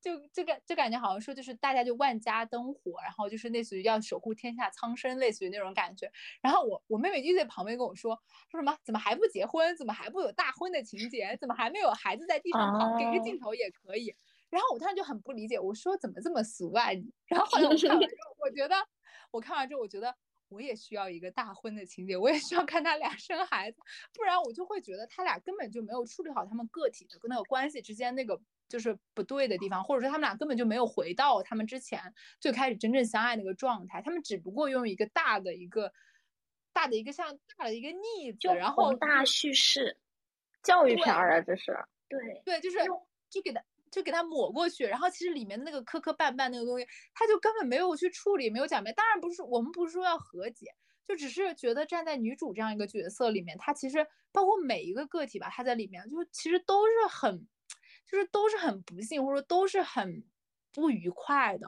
就就感就感觉好像说就是大家就万家灯火，然后就是类似于要守护天下苍生，类似于那种感觉。然后我我妹妹就在旁边跟我说说什么怎么还不结婚，怎么还不有大婚的情节，怎么还没有孩子在地上跑，给个镜头也可以。然后我当时就很不理解，我说怎么这么俗啊你？然后后来我看完之 后，我觉得我看完之后，我觉得我也需要一个大婚的情节，我也需要看他俩生孩子，不然我就会觉得他俩根本就没有处理好他们个体的跟那个关系之间那个就是不对的地方，或者说他们俩根本就没有回到他们之前最开始真正相爱那个状态，他们只不过用一个大的一个大的一个像大的一个逆子，然后大叙事教育片啊，这是对对，就是就给他。就给他抹过去，然后其实里面的那个磕磕绊绊那个东西，他就根本没有去处理，没有讲明。当然不是我们不是说要和解，就只是觉得站在女主这样一个角色里面，她其实包括每一个个体吧，她在里面就其实都是很，就是都是很不幸，或者说都是很不愉快的。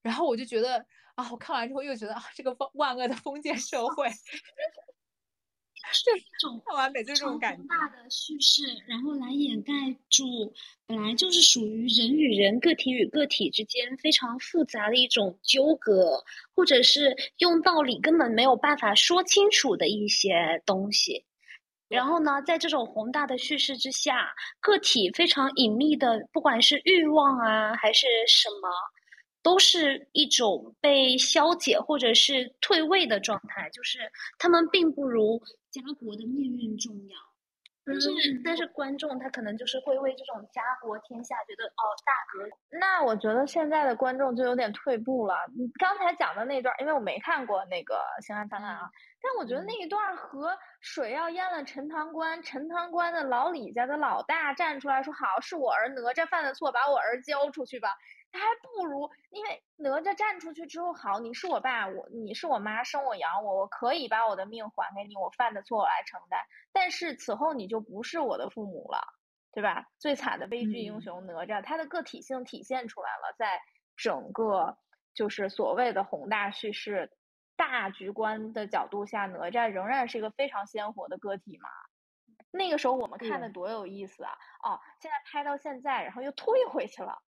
然后我就觉得啊，我看完之后又觉得啊，这个万万恶的封建社会。是一种非常宏大的叙事，然后来掩盖住本来就是属于人与人、个体与个体之间非常复杂的一种纠葛，或者是用道理根本没有办法说清楚的一些东西。然后呢，在这种宏大的叙事之下，个体非常隐秘的，不管是欲望啊，还是什么。都是一种被消解或者是退位的状态，就是他们并不如家国的命运重要。但是，但是观众他可能就是会为这种家国天下觉得哦大格。那我觉得现在的观众就有点退步了。你刚才讲的那段，因为我没看过那个《星汉灿烂》啊，但我觉得那一段和水要淹了陈塘关，陈塘关的老李家的老大站出来说：“好，是我儿哪吒犯的错，把我儿交出去吧。”他还不如，因为哪吒站出去之后，好，你是我爸，我你是我妈，生我养我，我可以把我的命还给你，我犯的错我来承担。但是此后你就不是我的父母了，对吧？最惨的悲剧英雄哪吒，他的个体性体现出来了，在整个就是所谓的宏大叙事、大局观的角度下，哪吒仍然是一个非常鲜活的个体嘛。那个时候我们看的多有意思啊！哦，现在拍到现在，然后又退回去了。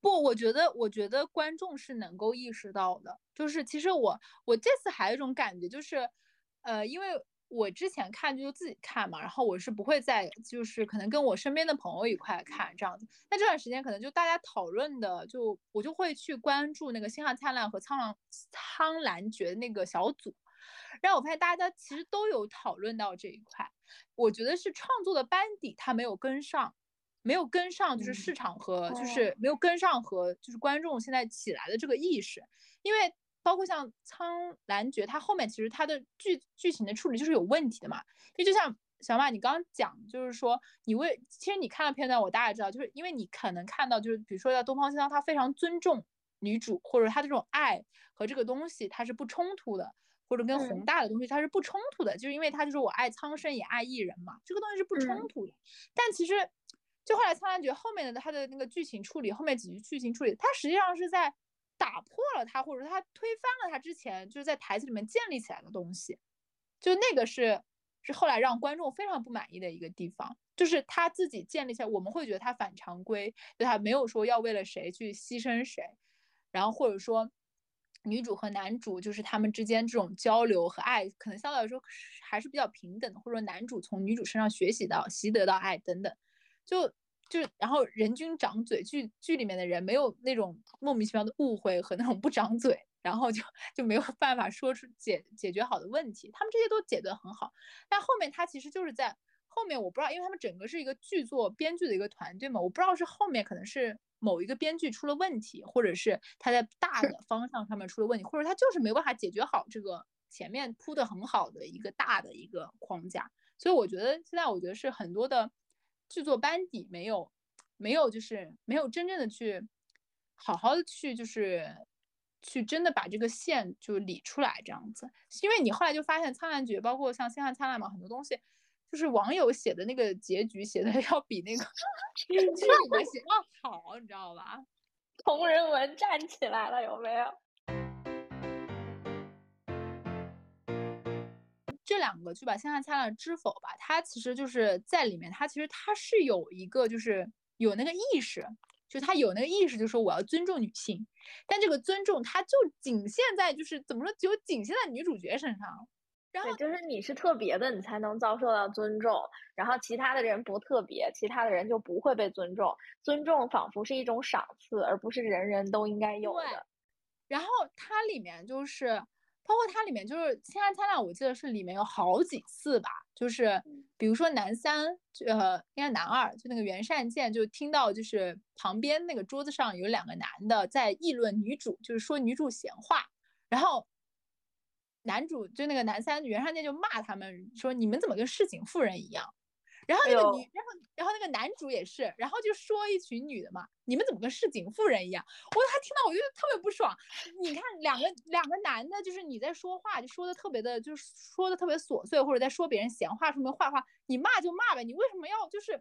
不，我觉得，我觉得观众是能够意识到的。就是其实我，我这次还有一种感觉，就是，呃，因为我之前看就自己看嘛，然后我是不会再，就是可能跟我身边的朋友一块看这样子。那这段时间可能就大家讨论的，就我就会去关注那个《星汉灿烂》和《苍狼苍兰诀》那个小组，然后我发现大家其实都有讨论到这一块。我觉得是创作的班底他没有跟上。没有跟上，就是市场和就是没有跟上和就是观众现在起来的这个意识，因为包括像《苍兰诀》，它后面其实它的剧剧情的处理就是有问题的嘛。因为就像小马你刚刚讲，就是说你为其实你看了片段，我大概知道，就是因为你可能看到就是比如说在东方青苍，他非常尊重女主，或者他这种爱和这个东西它是不冲突的，或者跟宏大的东西它是不冲突的，就是因为他就是我爱苍生也爱艺人嘛，这个东西是不冲突的。但其实。就后来《苍兰诀》后面的他的那个剧情处理，后面几句剧情处理，他实际上是在打破了他，或者说他推翻了他之前就是在台词里面建立起来的东西，就那个是是后来让观众非常不满意的一个地方，就是他自己建立起来，我们会觉得他反常规，就他没有说要为了谁去牺牲谁，然后或者说女主和男主就是他们之间这种交流和爱，可能相对来说还是比较平等的，或者说男主从女主身上学习到习得到爱等等。就就然后人均长嘴，剧剧里面的人没有那种莫名其妙的误会和那种不长嘴，然后就就没有办法说出解解决好的问题，他们这些都解得很好，但后面他其实就是在后面我不知道，因为他们整个是一个剧作编剧的一个团队嘛，我不知道是后面可能是某一个编剧出了问题，或者是他在大的方向上面出了问题，或者他就是没办法解决好这个前面铺的很好的一个大的一个框架，所以我觉得现在我觉得是很多的。制作班底没有，没有，就是没有真正的去好好的去，就是去真的把这个线就理出来这样子。因为你后来就发现《苍兰诀》，包括像《星汉灿烂》嘛，很多东西就是网友写的那个结局写的 要比那个 剧里面写要好，你知道吧？同人文站起来了，有没有？这两个剧吧，《星汉灿烂》《知否》吧，它其实就是在里面，它其实它是有一个，就是有那个意识，就它有那个意识，就说我要尊重女性，但这个尊重它就仅限在，就是怎么说，就仅限在女主角身上。然后就是你是特别的，你才能遭受到尊重，然后其他的人不特别，其他的人就不会被尊重。尊重仿佛是一种赏赐，而不是人人都应该有的。然后它里面就是。包括它里面就是《星汉灿烂》，我记得是里面有好几次吧，就是比如说男三，呃，应该男二，就那个袁善见，就听到就是旁边那个桌子上有两个男的在议论女主，就是说女主闲话，然后男主就那个男三袁善见就骂他们说你们怎么跟市井妇人一样。然后那个女，然后然后那个男主也是，然后就说一群女的嘛，你们怎么跟市井妇人一样？我他听到我就特别不爽。你看两个两个男的，就是你在说话就说的特别的，就是说的特别琐碎，或者在说别人闲话，什么坏话，你骂就骂呗，你为什么要就是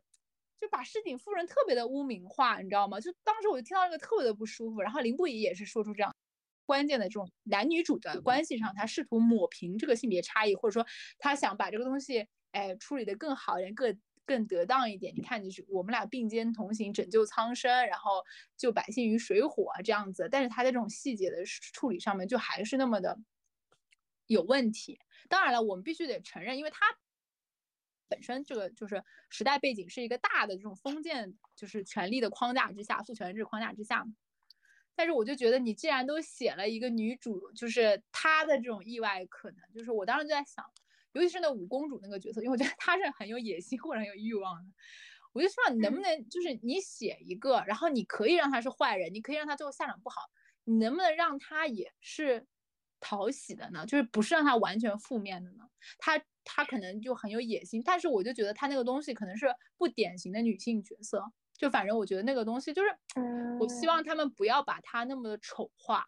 就把市井妇人特别的污名化，你知道吗？就当时我就听到那个特别的不舒服。然后林不疑也是说出这样关键的这种男女主的关系上，他试图抹平这个性别差异，或者说他想把这个东西。哎，处理的更好一点，更更得当一点。你看，就是我们俩并肩同行，拯救苍生，然后救百姓于水火这样子。但是他在这种细节的处理上面，就还是那么的有问题。当然了，我们必须得承认，因为他本身这个就是时代背景是一个大的这种封建就是权力的框架之下，父权制框架之下。但是我就觉得，你既然都写了一个女主，就是她的这种意外可能，就是我当时就在想。尤其是那五公主那个角色，因为我觉得她是很有野心或者很有欲望的。我就希望你能不能就是你写一个，然后你可以让她是坏人，你可以让她最后下场不好，你能不能让她也是讨喜的呢？就是不是让她完全负面的呢？她她可能就很有野心，但是我就觉得她那个东西可能是不典型的女性角色。就反正我觉得那个东西就是，我希望他们不要把她那么的丑化。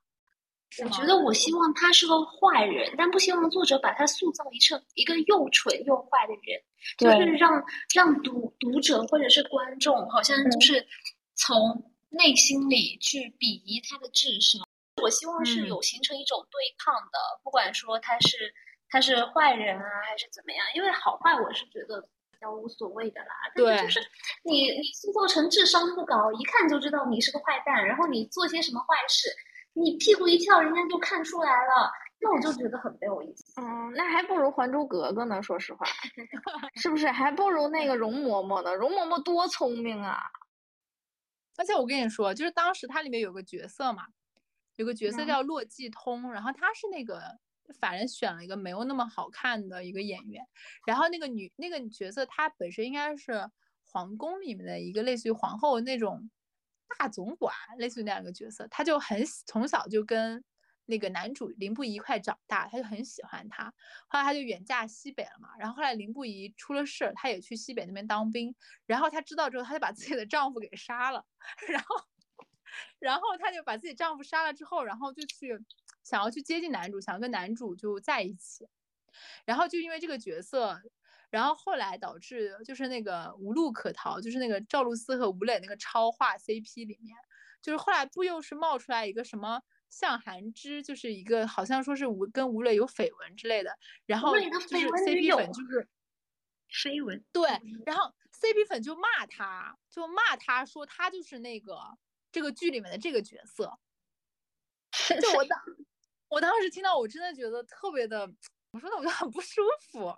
我觉得我希望他是个坏人，但不希望作者把他塑造一成一个又蠢又坏的人，就是让让读读者或者是观众好像就是从内心里去鄙夷他的智商。我希望是有形成一种对抗的，不管说他是他是坏人啊还是怎么样，因为好坏我是觉得比较无所谓的啦。对，就是你你塑造成智商不高，一看就知道你是个坏蛋，然后你做些什么坏事。你屁股一翘，人家就看出来了，那我就觉得很没有意思。嗯，那还不如《还珠格格》呢，说实话，是不是？还不如那个容嬷嬷呢，容嬷嬷多聪明啊！而且我跟你说，就是当时它里面有个角色嘛，有个角色叫洛季通，然后他是那个反正选了一个没有那么好看的一个演员，然后那个女那个角色她本身应该是皇宫里面的一个类似于皇后那种。大总管类似于那样一个角色，他就很从小就跟那个男主林不疑一块长大，他就很喜欢他。后来他就远嫁西北了嘛，然后后来林不疑出了事，他也去西北那边当兵。然后他知道之后，他就把自己的丈夫给杀了。然后，然后他就把自己丈夫杀了之后，然后就去想要去接近男主，想要跟男主就在一起。然后就因为这个角色。然后后来导致就是那个无路可逃，就是那个赵露思和吴磊那个超话 CP 里面，就是后来不又是冒出来一个什么向涵之，就是一个好像说是吴跟吴磊有绯闻之类的，然后就是 CP 粉就是绯闻，对，然后 CP 粉就骂他，就骂他说他就是那个这个剧里面的这个角色，就我当我当时听到我真的觉得特别的，我说的我就很不舒服。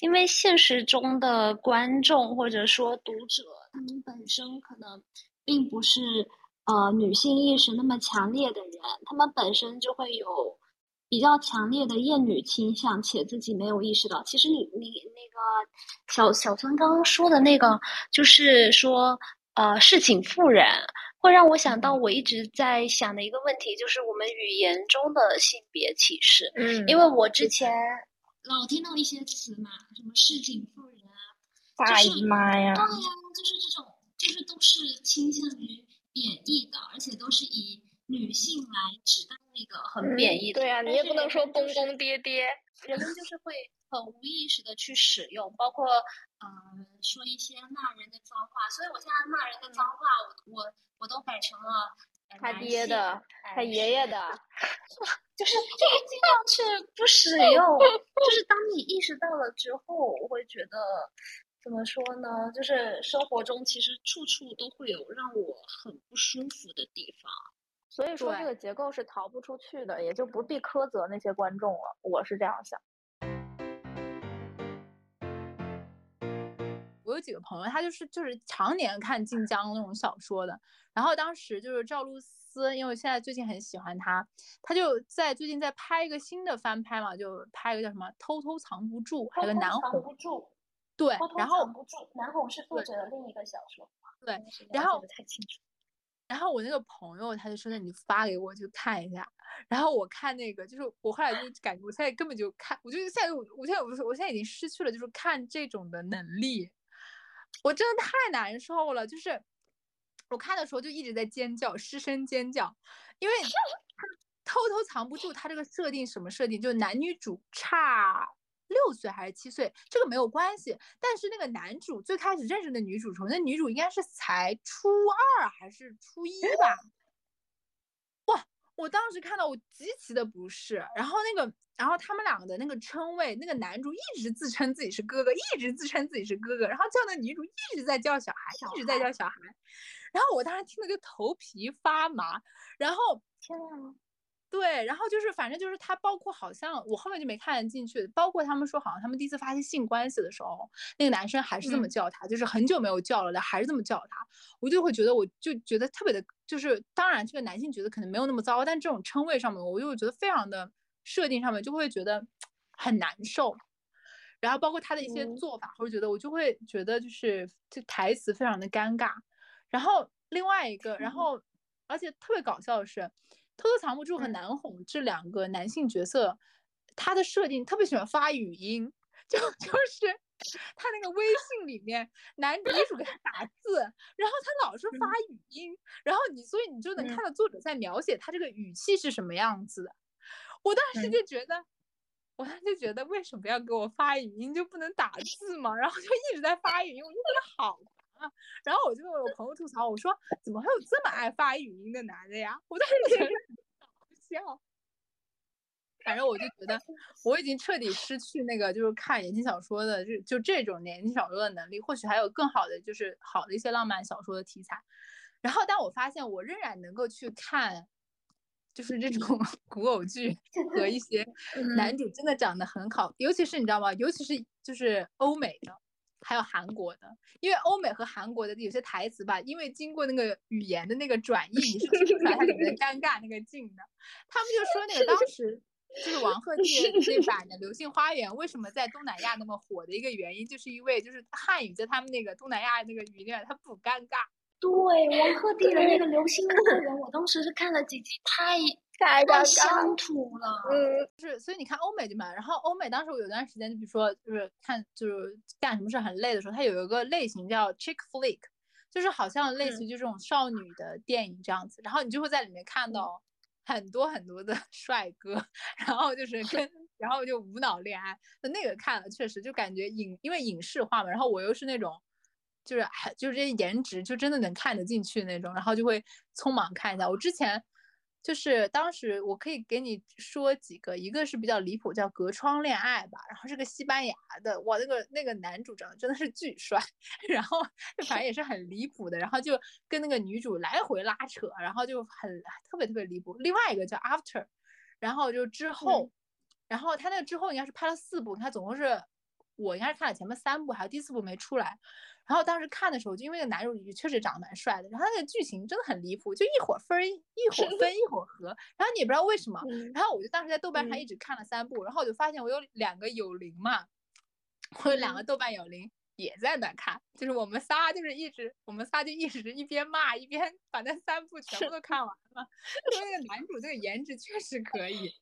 因为现实中的观众或者说读者，他们本身可能并不是呃女性意识那么强烈的人，他们本身就会有比较强烈的厌女倾向，且自己没有意识到。其实你你那个小小孙刚刚说的那个，就是说呃市井妇人，会让我想到我一直在想的一个问题，就是我们语言中的性别歧视。嗯，因为我之前。老听到一些词嘛，什么市井妇人啊，大姨妈呀，对呀，就是这种，就是都是倾向于贬义的，而且都是以女性来指代那个很贬义的。对呀，你也不能说公公爹爹，人们就是会很无意识的去使用，包括呃说一些骂人的脏话，所以我现在骂人的脏话，我我我都改成了。他爹的，他爷爷的，就是这个尽量去不使用。就是当你意识到了之后，我会觉得怎么说呢？就是生活中其实处处都会有让我很不舒服的地方。所以说，这个结构是逃不出去的，也就不必苛责那些观众了。我是这样想。有几个朋友，他就是就是常年看晋江那种小说的，然后当时就是赵露思，因为现在最近很喜欢她，她就在最近在拍一个新的翻拍嘛，就拍一个叫什么《偷偷藏不住》，还有个南红。藏不住。对，然后藏不住，南红是作者的另一个小说。对，然后不太清楚。然后我那个朋友他就说：“那你发给我，去看一下。”然后我看那个，就是我后来就感觉，我现在根本就看，我就现在我我现在我我现在已经失去了就是看这种的能力。我真的太难受了，就是我看的时候就一直在尖叫，失声尖叫，因为偷偷藏不住他这个设定，什么设定？就男女主差六岁还是七岁，这个没有关系。但是那个男主最开始认识的女主时候，那女主应该是才初二还是初一吧？哇！我当时看到我极其的不适，然后那个。然后他们两个的那个称谓，那个男主一直自称自己是哥哥，一直自称自己是哥哥，然后叫那女主一直在叫小孩，一直在叫小孩。然后我当时听了就头皮发麻。然后天啊，对，然后就是反正就是他，包括好像我后面就没看进去，包括他们说好像他们第一次发生性关系的时候，那个男生还是这么叫他，就是很久没有叫了的，还是这么叫他。我就会觉得，我就觉得特别的，就是当然这个男性觉得可能没有那么糟，但这种称谓上面，我就会觉得非常的。设定上面就会觉得 很难受，然后包括他的一些做法，或者觉得我就会觉得就是这台词非常的尴尬。然后另外一个，然后而且特别搞笑的是，偷偷藏不住和南红这两个男性角色，他的设定特别喜欢发语音，就 就是他那个微信里面男女主给他打字，然后他老是发语音，然后你所以你就能看到作者在描写他这个语气是什么样子的。我当时就觉得，我当时就觉得，为什么要给我发语音就不能打字吗？然后就一直在发语音，我就觉得好啊。然后我就跟我朋友吐槽，我说怎么会有这么爱发语音的男的呀？我当时觉得搞笑。反正我就觉得我已经彻底失去那个就是看言情小说的就就这种言情小说的能力。或许还有更好的，就是好的一些浪漫小说的题材。然后，但我发现我仍然能够去看。就是这种 古偶剧和一些男主真的长得很好，尤其是你知道吗？尤其是就是欧美的，还有韩国的，因为欧美和韩国的有些台词吧，因为经过那个语言的那个转译，你是听不出来它里面的尴尬那个劲的。他们就说那个当时就是王鹤棣那版的《流星花园》为什么在东南亚那么火的一个原因，就是因为就是汉语在他们那个东南亚那个语里面它不尴尬。对王鹤棣的那个《流星花园》，我当时是看了几集，太太乡土了。嗯，就是所以你看欧美就嘛，然后欧美当时我有段时间，就比如说就是看就是干什么事很累的时候，它有一个类型叫 chick flick，就是好像类似于就这种少女的电影这样子，然后你就会在里面看到很多很多的 帅哥，然后就是跟 然后就无脑恋爱，那那个看了确实就感觉影因为影视化嘛，然后我又是那种。就是还就是这些颜值就真的能看得进去那种，然后就会匆忙看一下。我之前就是当时我可以给你说几个，一个是比较离谱，叫《隔窗恋爱》吧，然后是个西班牙的，哇，那个那个男主长得真的是巨帅，然后就反正也是很离谱的，然后就跟那个女主来回拉扯，然后就很特别特别离谱。另外一个叫《After》，然后就之后，然后他那个之后应该是拍了四部，他总共是。我应该是看了前面三部，还有第四部没出来。然后当时看的时候，就因为那个男主角确实长得蛮帅的，然后那个剧情真的很离谱，就一会儿分一会儿分一会儿合，然后你也不知道为什么。然后我就当时在豆瓣上一直看了三部，然后我就发现我有两个有灵嘛，我有两个豆瓣有灵也在那看，就是我们仨就是一直我们仨就一直一边骂一边把那三部全部都看完了，因为那个男主这个颜值确实可以。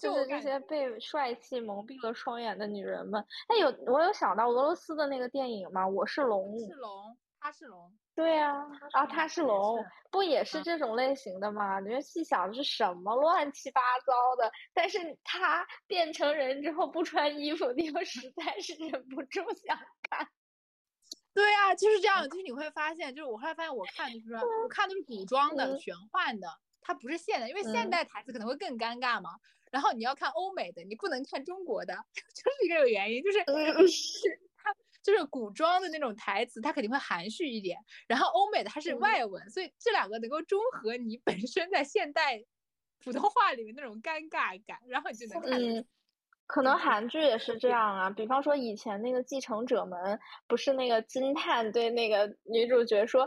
就是这些被帅气蒙蔽了双眼的女人们。哎，有我有想到俄罗斯的那个电影吗？我是龙。是龙，他是龙。对呀，啊，他是龙，不也是这种类型的吗？你说细想是什么乱七八糟的？但是他变成人之后不穿衣服，你又实在是忍不住想看。对呀，就是这样。就是你会发现，就是我后来发现，我看的是我看的是古装的、玄幻的，它不是现代，因为现代台词可能会更尴尬嘛。然后你要看欧美的，你不能看中国的，就是一个原因，就是它就是古装的那种台词，它肯定会含蓄一点。然后欧美的它是外文，所以这两个能够中和你本身在现代普通话里面那种尴尬感，然后你就能看。嗯，可能韩剧也是这样啊。比方说以前那个《继承者们》，不是那个金叹对那个女主角说。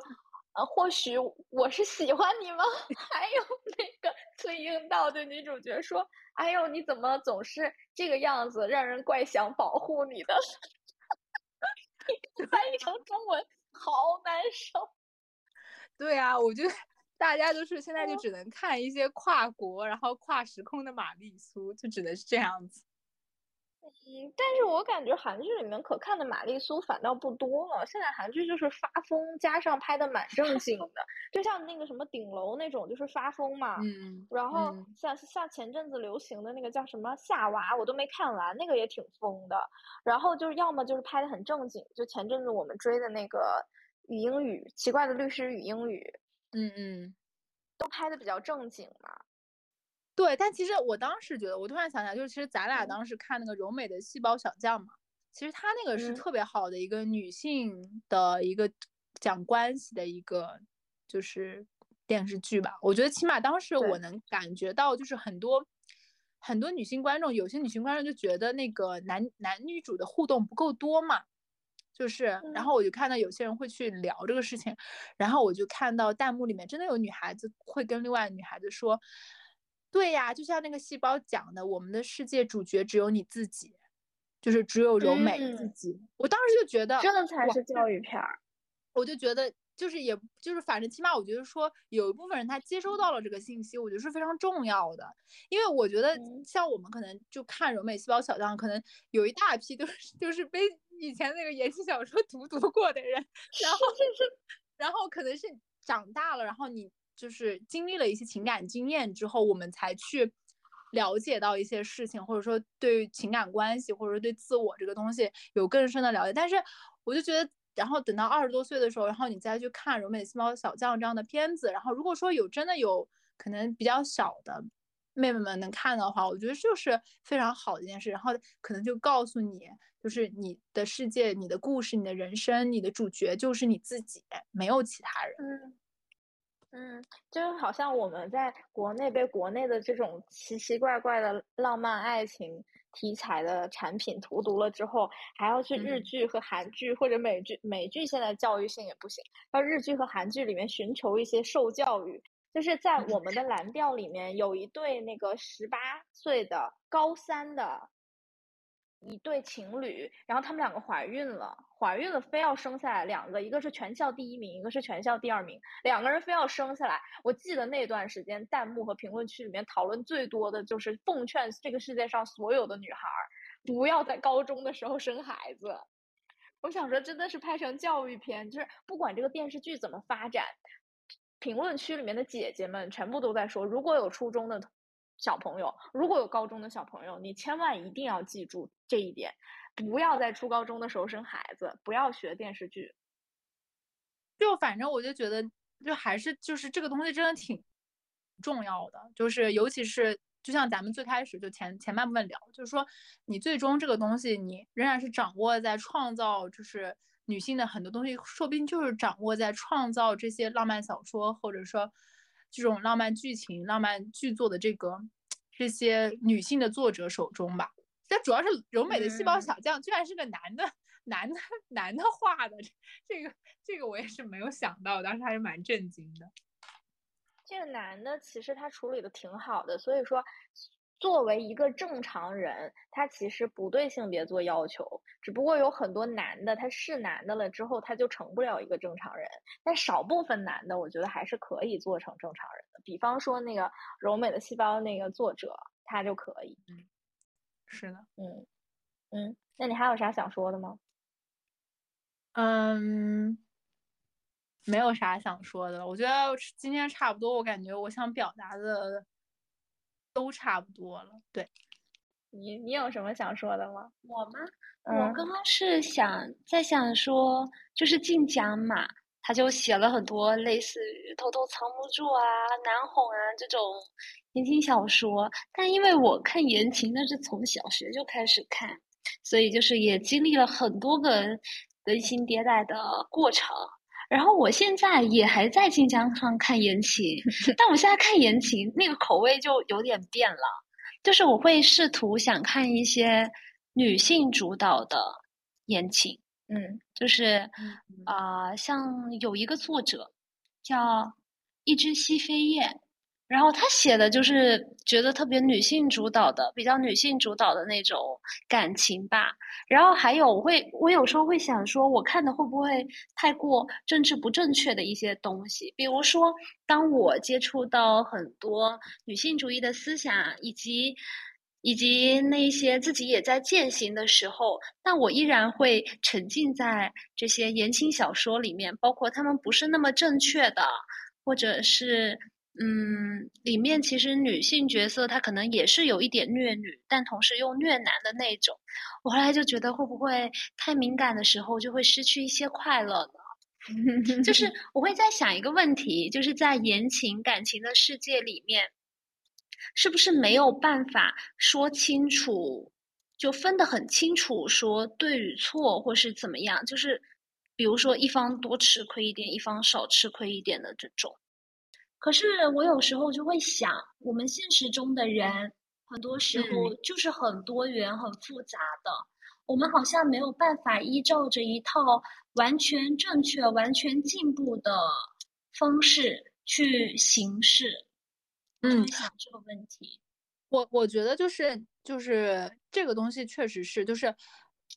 啊，或许我是喜欢你吗？还有那个崔英道对女主角说：“哎呦，你怎么总是这个样子，让人怪想保护你的。”翻译成中文好难受。对啊，我觉得大家就是现在就只能看一些跨国然后跨时空的玛丽苏，就只能是这样子。嗯，但是我感觉韩剧里面可看的玛丽苏反倒不多了。现在韩剧就是发疯，加上拍的蛮正经的，就像那个什么顶楼那种，就是发疯嘛。嗯。然后像像前阵子流行的那个叫什么夏娃，我都没看完，那个也挺疯的。然后就是要么就是拍的很正经，就前阵子我们追的那个语英语奇怪的律师语英语，嗯嗯，都拍的比较正经嘛。对，但其实我当时觉得，我突然想起来，就是其实咱俩当时看那个柔美的细胞小将嘛，其实他那个是特别好的一个女性的一个讲关系的一个就是电视剧吧。我觉得起码当时我能感觉到，就是很多很多女性观众，有些女性观众就觉得那个男男女主的互动不够多嘛，就是，然后我就看到有些人会去聊这个事情，然后我就看到弹幕里面真的有女孩子会跟另外女孩子说。对呀，就像那个细胞讲的，我们的世界主角只有你自己，就是只有柔美自己。我当时就觉得，这才是教育片儿。我就觉得，就是也就是反正起码我觉得说，有一部分人他接收到了这个信息，我觉得是非常重要的。因为我觉得像我们可能就看柔美细胞小将，可能有一大批都是就是被以前那个言情小说 荼毒过的人，然后然后可能是长大了，然后你。就是经历了一些情感经验之后，我们才去了解到一些事情，或者说对情感关系，或者说对自我这个东西有更深的了解。但是我就觉得，然后等到二十多岁的时候，然后你再去看《柔美细胞小将》这样的片子，然后如果说有真的有可能比较小的妹妹们能看的话，我觉得就是非常好的一件事。然后可能就告诉你，就是你的世界、你的故事、你的人生、你的主角就是你自己，没有其他人。嗯。嗯，就好像我们在国内被国内的这种奇奇怪怪的浪漫爱情题材的产品荼毒了之后，还要去日剧和韩剧或者美剧，美剧现在教育性也不行，到日剧和韩剧里面寻求一些受教育。就是在我们的蓝调里面有一对那个十八岁的高三的。一对情侣，然后他们两个怀孕了，怀孕了非要生下来两个，一个是全校第一名，一个是全校第二名，两个人非要生下来。我记得那段时间，弹幕和评论区里面讨论最多的就是奉劝这个世界上所有的女孩儿，不要在高中的时候生孩子。我想说，真的是拍成教育片，就是不管这个电视剧怎么发展，评论区里面的姐姐们全部都在说，如果有初中的。小朋友，如果有高中的小朋友，你千万一定要记住这一点，不要在初高中的时候生孩子，不要学电视剧。就反正我就觉得，就还是就是这个东西真的挺重要的，就是尤其是就像咱们最开始就前前半部分聊，就是说你最终这个东西你仍然是掌握在创造，就是女性的很多东西，说不定就是掌握在创造这些浪漫小说或者说。这种浪漫剧情、浪漫剧作的这个这些女性的作者手中吧，这主要是柔美的细胞小将居然是个男的，男的 男的画的，这个这个我也是没有想到，当时还是蛮震惊的。这个男的其实他处理的挺好的，所以说。作为一个正常人，他其实不对性别做要求，只不过有很多男的他是男的了之后，他就成不了一个正常人。但少部分男的，我觉得还是可以做成正常人的。比方说那个柔美的细胞那个作者，他就可以。嗯，是的，嗯嗯。那你还有啥想说的吗？嗯，没有啥想说的了。我觉得今天差不多，我感觉我想表达的。都差不多了，对，你你有什么想说的吗？我吗？我刚刚是想在想说，就是晋江嘛，他就写了很多类似于《偷偷藏不住》啊、《难哄》啊这种言情小说，但因为我看言情那是从小学就开始看，所以就是也经历了很多个更新迭代的过程。然后我现在也还在晋江上看言情，但我现在看言情那个口味就有点变了，就是我会试图想看一些女性主导的言情，嗯，就是啊，像有一个作者叫一只西飞燕。然后他写的就是觉得特别女性主导的，比较女性主导的那种感情吧。然后还有，我会我有时候会想说，我看的会不会太过政治不正确的一些东西？比如说，当我接触到很多女性主义的思想，以及以及那些自己也在践行的时候，但我依然会沉浸在这些言情小说里面，包括他们不是那么正确的，或者是。嗯，里面其实女性角色她可能也是有一点虐女，但同时又虐男的那种。我后来就觉得会不会太敏感的时候就会失去一些快乐呢？就 是我会在想一个问题，就是在言情感情的世界里面，是不是没有办法说清楚，就分得很清楚，说对与错或是怎么样？就是比如说一方多吃亏一点，一方少吃亏一点的这种。可是我有时候就会想，我们现实中的人，很多时候就是很多元、很复杂的。我们好像没有办法依照着一套完全正确、完全进步的方式去行事。嗯，想这个问题，我我觉得就是就是这个东西确实是就是。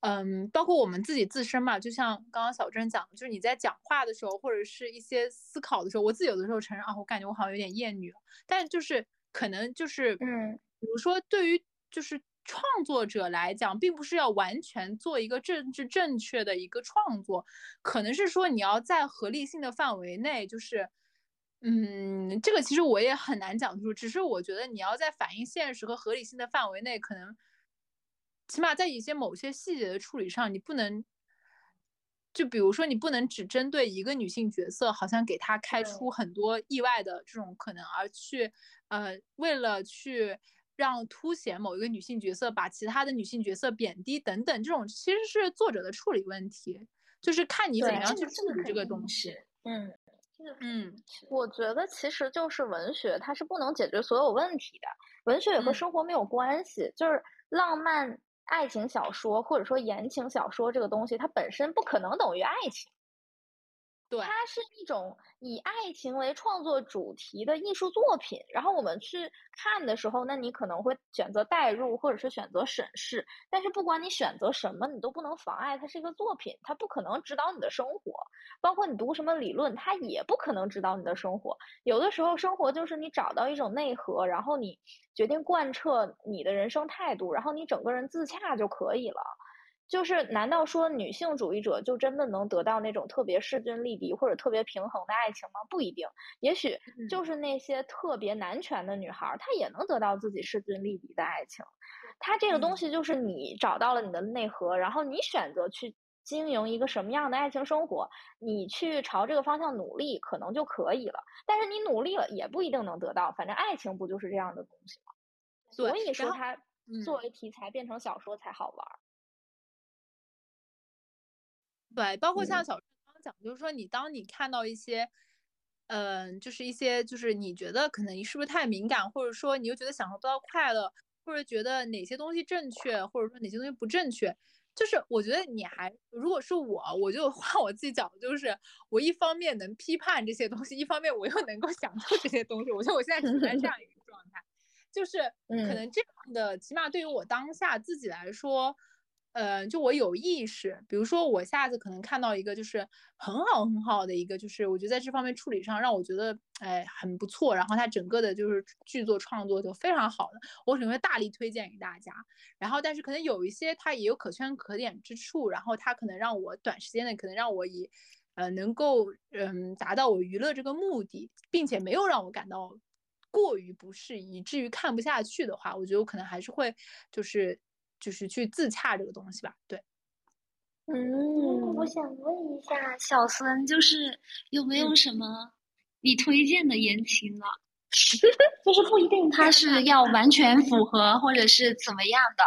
嗯，包括我们自己自身嘛，就像刚刚小郑讲，就是你在讲话的时候，或者是一些思考的时候，我自己有的时候承认啊，我感觉我好像有点厌女，但就是可能就是嗯，比如说对于就是创作者来讲，并不是要完全做一个政治正确的一个创作，可能是说你要在合理性的范围内，就是嗯，这个其实我也很难讲出，只是我觉得你要在反映现实和合理性的范围内，可能。起码在一些某些细节的处理上，你不能，就比如说你不能只针对一个女性角色，好像给她开出很多意外的这种可能，而去，呃，为了去让凸显某一个女性角色，把其他的女性角色贬低等等，这种其实是作者的处理问题，就是看你怎么样去处理这个东西。嗯，嗯，我觉得其实就是文学，它是不能解决所有问题的，文学也和生活没有关系，就是浪漫。爱情小说或者说言情小说这个东西，它本身不可能等于爱情。对，它是一种以爱情为创作主题的艺术作品。然后我们去看的时候，那你可能会选择代入，或者是选择审视。但是不管你选择什么，你都不能妨碍它是一个作品。它不可能指导你的生活，包括你读什么理论，它也不可能指导你的生活。有的时候，生活就是你找到一种内核，然后你决定贯彻你的人生态度，然后你整个人自洽就可以了。就是，难道说女性主义者就真的能得到那种特别势均力敌或者特别平衡的爱情吗？不一定，也许就是那些特别男权的女孩，她也能得到自己势均力敌的爱情。她这个东西就是你找到了你的内核，然后你选择去经营一个什么样的爱情生活，你去朝这个方向努力，可能就可以了。但是你努力了也不一定能得到，反正爱情不就是这样的东西吗？所以说，它作为题材变成小说才好玩。对，包括像小刚刚讲，就是说你当你看到一些，嗯，就是一些，就是你觉得可能你是不是太敏感，或者说你又觉得享受不到快乐，或者觉得哪些东西正确，或者说哪些东西不正确。就是我觉得你还，如果是我，我就换我自己角度，就是我一方面能批判这些东西，一方面我又能够享受这些东西。我觉得我现在处在这样一个状态，就是可能这样的，起码对于我当下自己来说。呃，就我有意识，比如说我下次可能看到一个就是很好很好的一个，就是我觉得在这方面处理上让我觉得哎很不错，然后它整个的就是剧作创作就非常好的，我可能会大力推荐给大家。然后但是可能有一些它也有可圈可点之处，然后它可能让我短时间内可能让我以呃能够嗯达到我娱乐这个目的，并且没有让我感到过于不适以至于看不下去的话，我觉得我可能还是会就是。就是去自洽这个东西吧，对。嗯，我想问一下小孙，就是有没有什么你推荐的言情呢？就是不一定他是要完全符合，或者是怎么样的。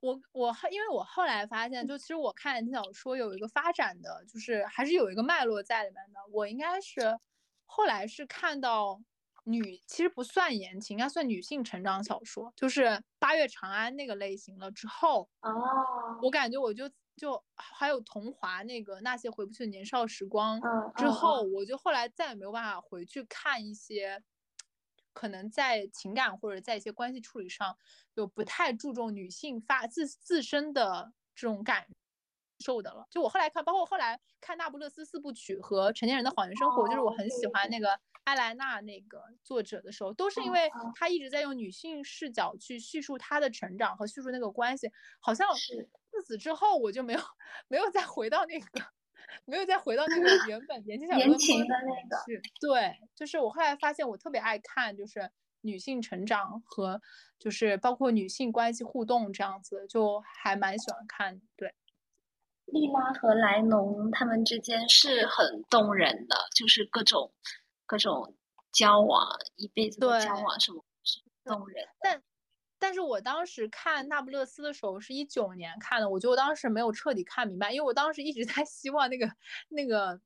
我我因为我后来发现，就其实我看言情小说有一个发展的，就是还是有一个脉络在里面的。我应该是后来是看到。女其实不算言情，应该算女性成长小说，就是八月长安那个类型了。之后哦，我感觉我就就还有桐华那个那些回不去的年少时光。嗯，之后我就后来再也没有办法回去看一些，可能在情感或者在一些关系处理上，就不太注重女性发自自身的这种感受的了。就我后来看，包括后来看《那不勒斯四部曲》和《成年人的谎言生活》，就是我很喜欢那个。艾莱娜那个作者的时候，都是因为他一直在用女性视角去叙述她的成长和叙述那个关系，好像是自此之后我就没有没有再回到那个，没有再回到那个原本言情小说的那个。对，就是我后来发现我特别爱看，就是女性成长和就是包括女性关系互动这样子，就还蛮喜欢看。对，丽拉和莱农他们之间是很动人的，就是各种。各种交往，一辈子的交往什么是动人。但，但是我当时看《那不勒斯》的时候是一九年看的，我觉得我当时没有彻底看明白，因为我当时一直 在希望那个那个。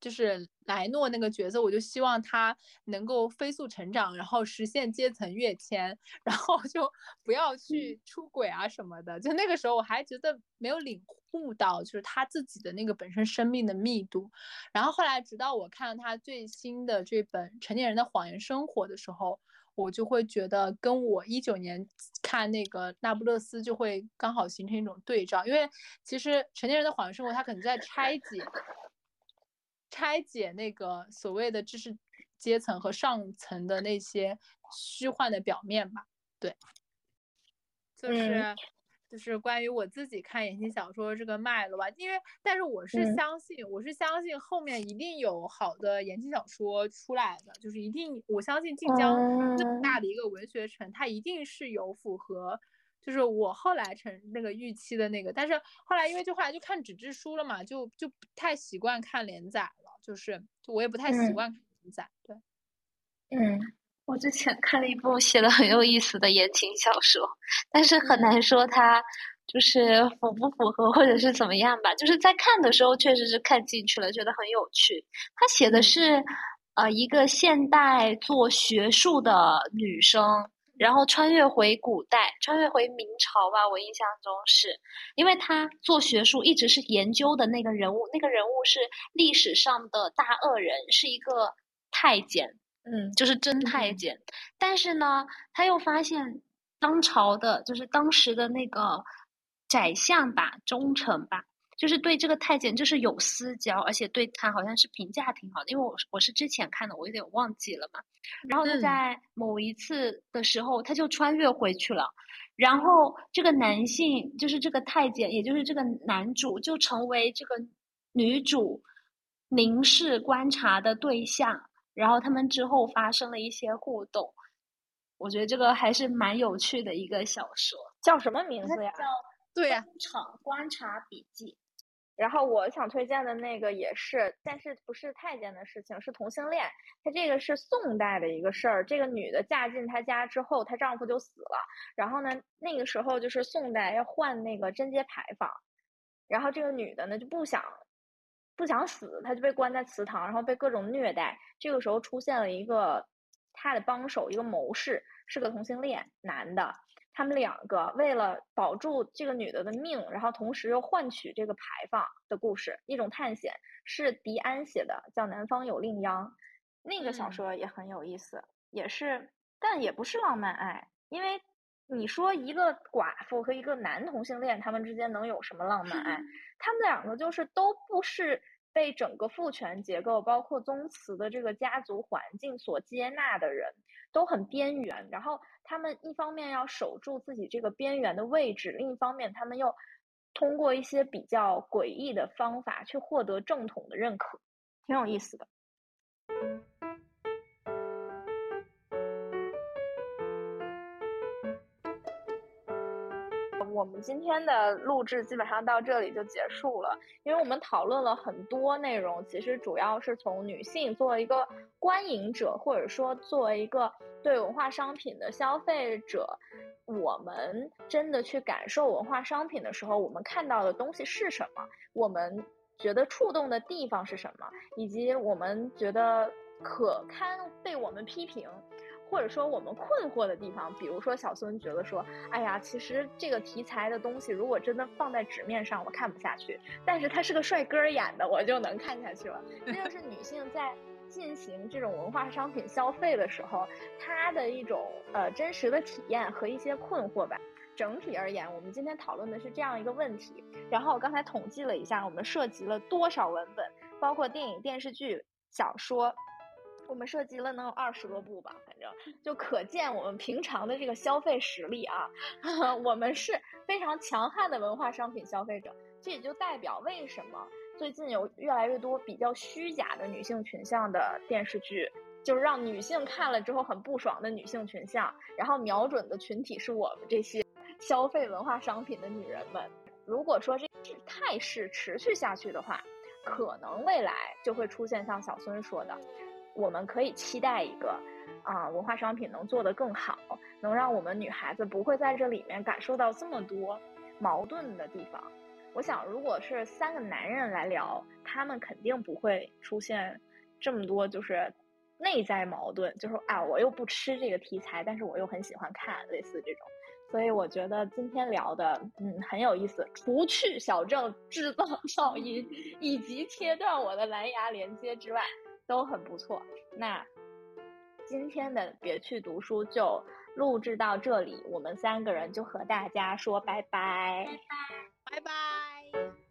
就是莱诺那个角色，我就希望他能够飞速成长，然后实现阶层跃迁，然后就不要去出轨啊什么的。就那个时候我还觉得没有领悟到，就是他自己的那个本身生命的密度。然后后来直到我看了他最新的这本《成年人的谎言生活》的时候，我就会觉得跟我一九年看那个《那不勒斯》就会刚好形成一种对照，因为其实《成年人的谎言生活》它可能在拆解。拆解那个所谓的知识阶层和上层的那些虚幻的表面吧，对，就是就是关于我自己看言情小说这个脉络吧，因为但是我是相信，我是相信后面一定有好的言情小说出来的，就是一定我相信晋江这么大的一个文学城，它一定是有符合。就是我后来成那个预期的那个，但是后来因为就后来就看纸质书了嘛，就就不太习惯看连载了，就是就我也不太习惯看连载。对，嗯，我之前看了一部写的很有意思的言情小说，但是很难说它就是符不符合或者是怎么样吧。就是在看的时候确实是看进去了，觉得很有趣。他写的是呃一个现代做学术的女生。然后穿越回古代，穿越回明朝吧。我印象中是，因为他做学术一直是研究的那个人物，那个人物是历史上的大恶人，是一个太监，嗯，就是真太监。但是呢，他又发现当朝的，就是当时的那个宰相吧，忠臣吧。就是对这个太监就是有私交，而且对他好像是评价挺好的，因为我我是之前看的，我有点忘记了嘛。然后他在某一次的时候，他就穿越回去了，然后这个男性就是这个太监，也就是这个男主，就成为这个女主凝视观察的对象，然后他们之后发生了一些互动。我觉得这个还是蛮有趣的一个小说，叫什么名字呀？叫对呀，《场观察笔记》。然后我想推荐的那个也是，但是不是太监的事情，是同性恋。他这个是宋代的一个事儿。这个女的嫁进他家之后，她丈夫就死了。然后呢，那个时候就是宋代要换那个贞节牌坊，然后这个女的呢就不想不想死，他就被关在祠堂，然后被各种虐待。这个时候出现了一个他的帮手，一个谋士，是个同性恋男的，他们两个为了保住这个女的的命，然后同时又换取这个牌坊的故事，一种探险，是迪安写的，叫《南方有令央》，那个小说也很有意思，也是，但也不是浪漫爱，因为。你说一个寡妇和一个男同性恋，他们之间能有什么浪漫爱？他们两个就是都不是被整个父权结构，包括宗祠的这个家族环境所接纳的人，都很边缘。然后他们一方面要守住自己这个边缘的位置，另一方面他们又通过一些比较诡异的方法去获得正统的认可，挺有意思的。我们今天的录制基本上到这里就结束了，因为我们讨论了很多内容，其实主要是从女性作为一个观影者，或者说作为一个对文化商品的消费者，我们真的去感受文化商品的时候，我们看到的东西是什么，我们觉得触动的地方是什么，以及我们觉得可堪被我们批评。或者说我们困惑的地方，比如说小孙觉得说，哎呀，其实这个题材的东西如果真的放在纸面上，我看不下去。但是他是个帅哥演的，我就能看下去了。这就是女性在进行这种文化商品消费的时候，她的一种呃真实的体验和一些困惑吧。整体而言，我们今天讨论的是这样一个问题。然后我刚才统计了一下，我们涉及了多少文本，包括电影、电视剧、小说。我们涉及了能有二十多部吧，反正就可见我们平常的这个消费实力啊，我们是非常强悍的文化商品消费者。这也就代表为什么最近有越来越多比较虚假的女性群像的电视剧，就是让女性看了之后很不爽的女性群像，然后瞄准的群体是我们这些消费文化商品的女人们。如果说这态势持续下去的话，可能未来就会出现像小孙说的。我们可以期待一个，啊，文化商品能做得更好，能让我们女孩子不会在这里面感受到这么多矛盾的地方。我想，如果是三个男人来聊，他们肯定不会出现这么多就是内在矛盾，就是啊，我又不吃这个题材，但是我又很喜欢看类似这种。所以我觉得今天聊的，嗯，很有意思。除去小郑制造噪音以及切断我的蓝牙连接之外。都很不错。那今天的别去读书就录制到这里，我们三个人就和大家说拜拜，拜拜，拜拜。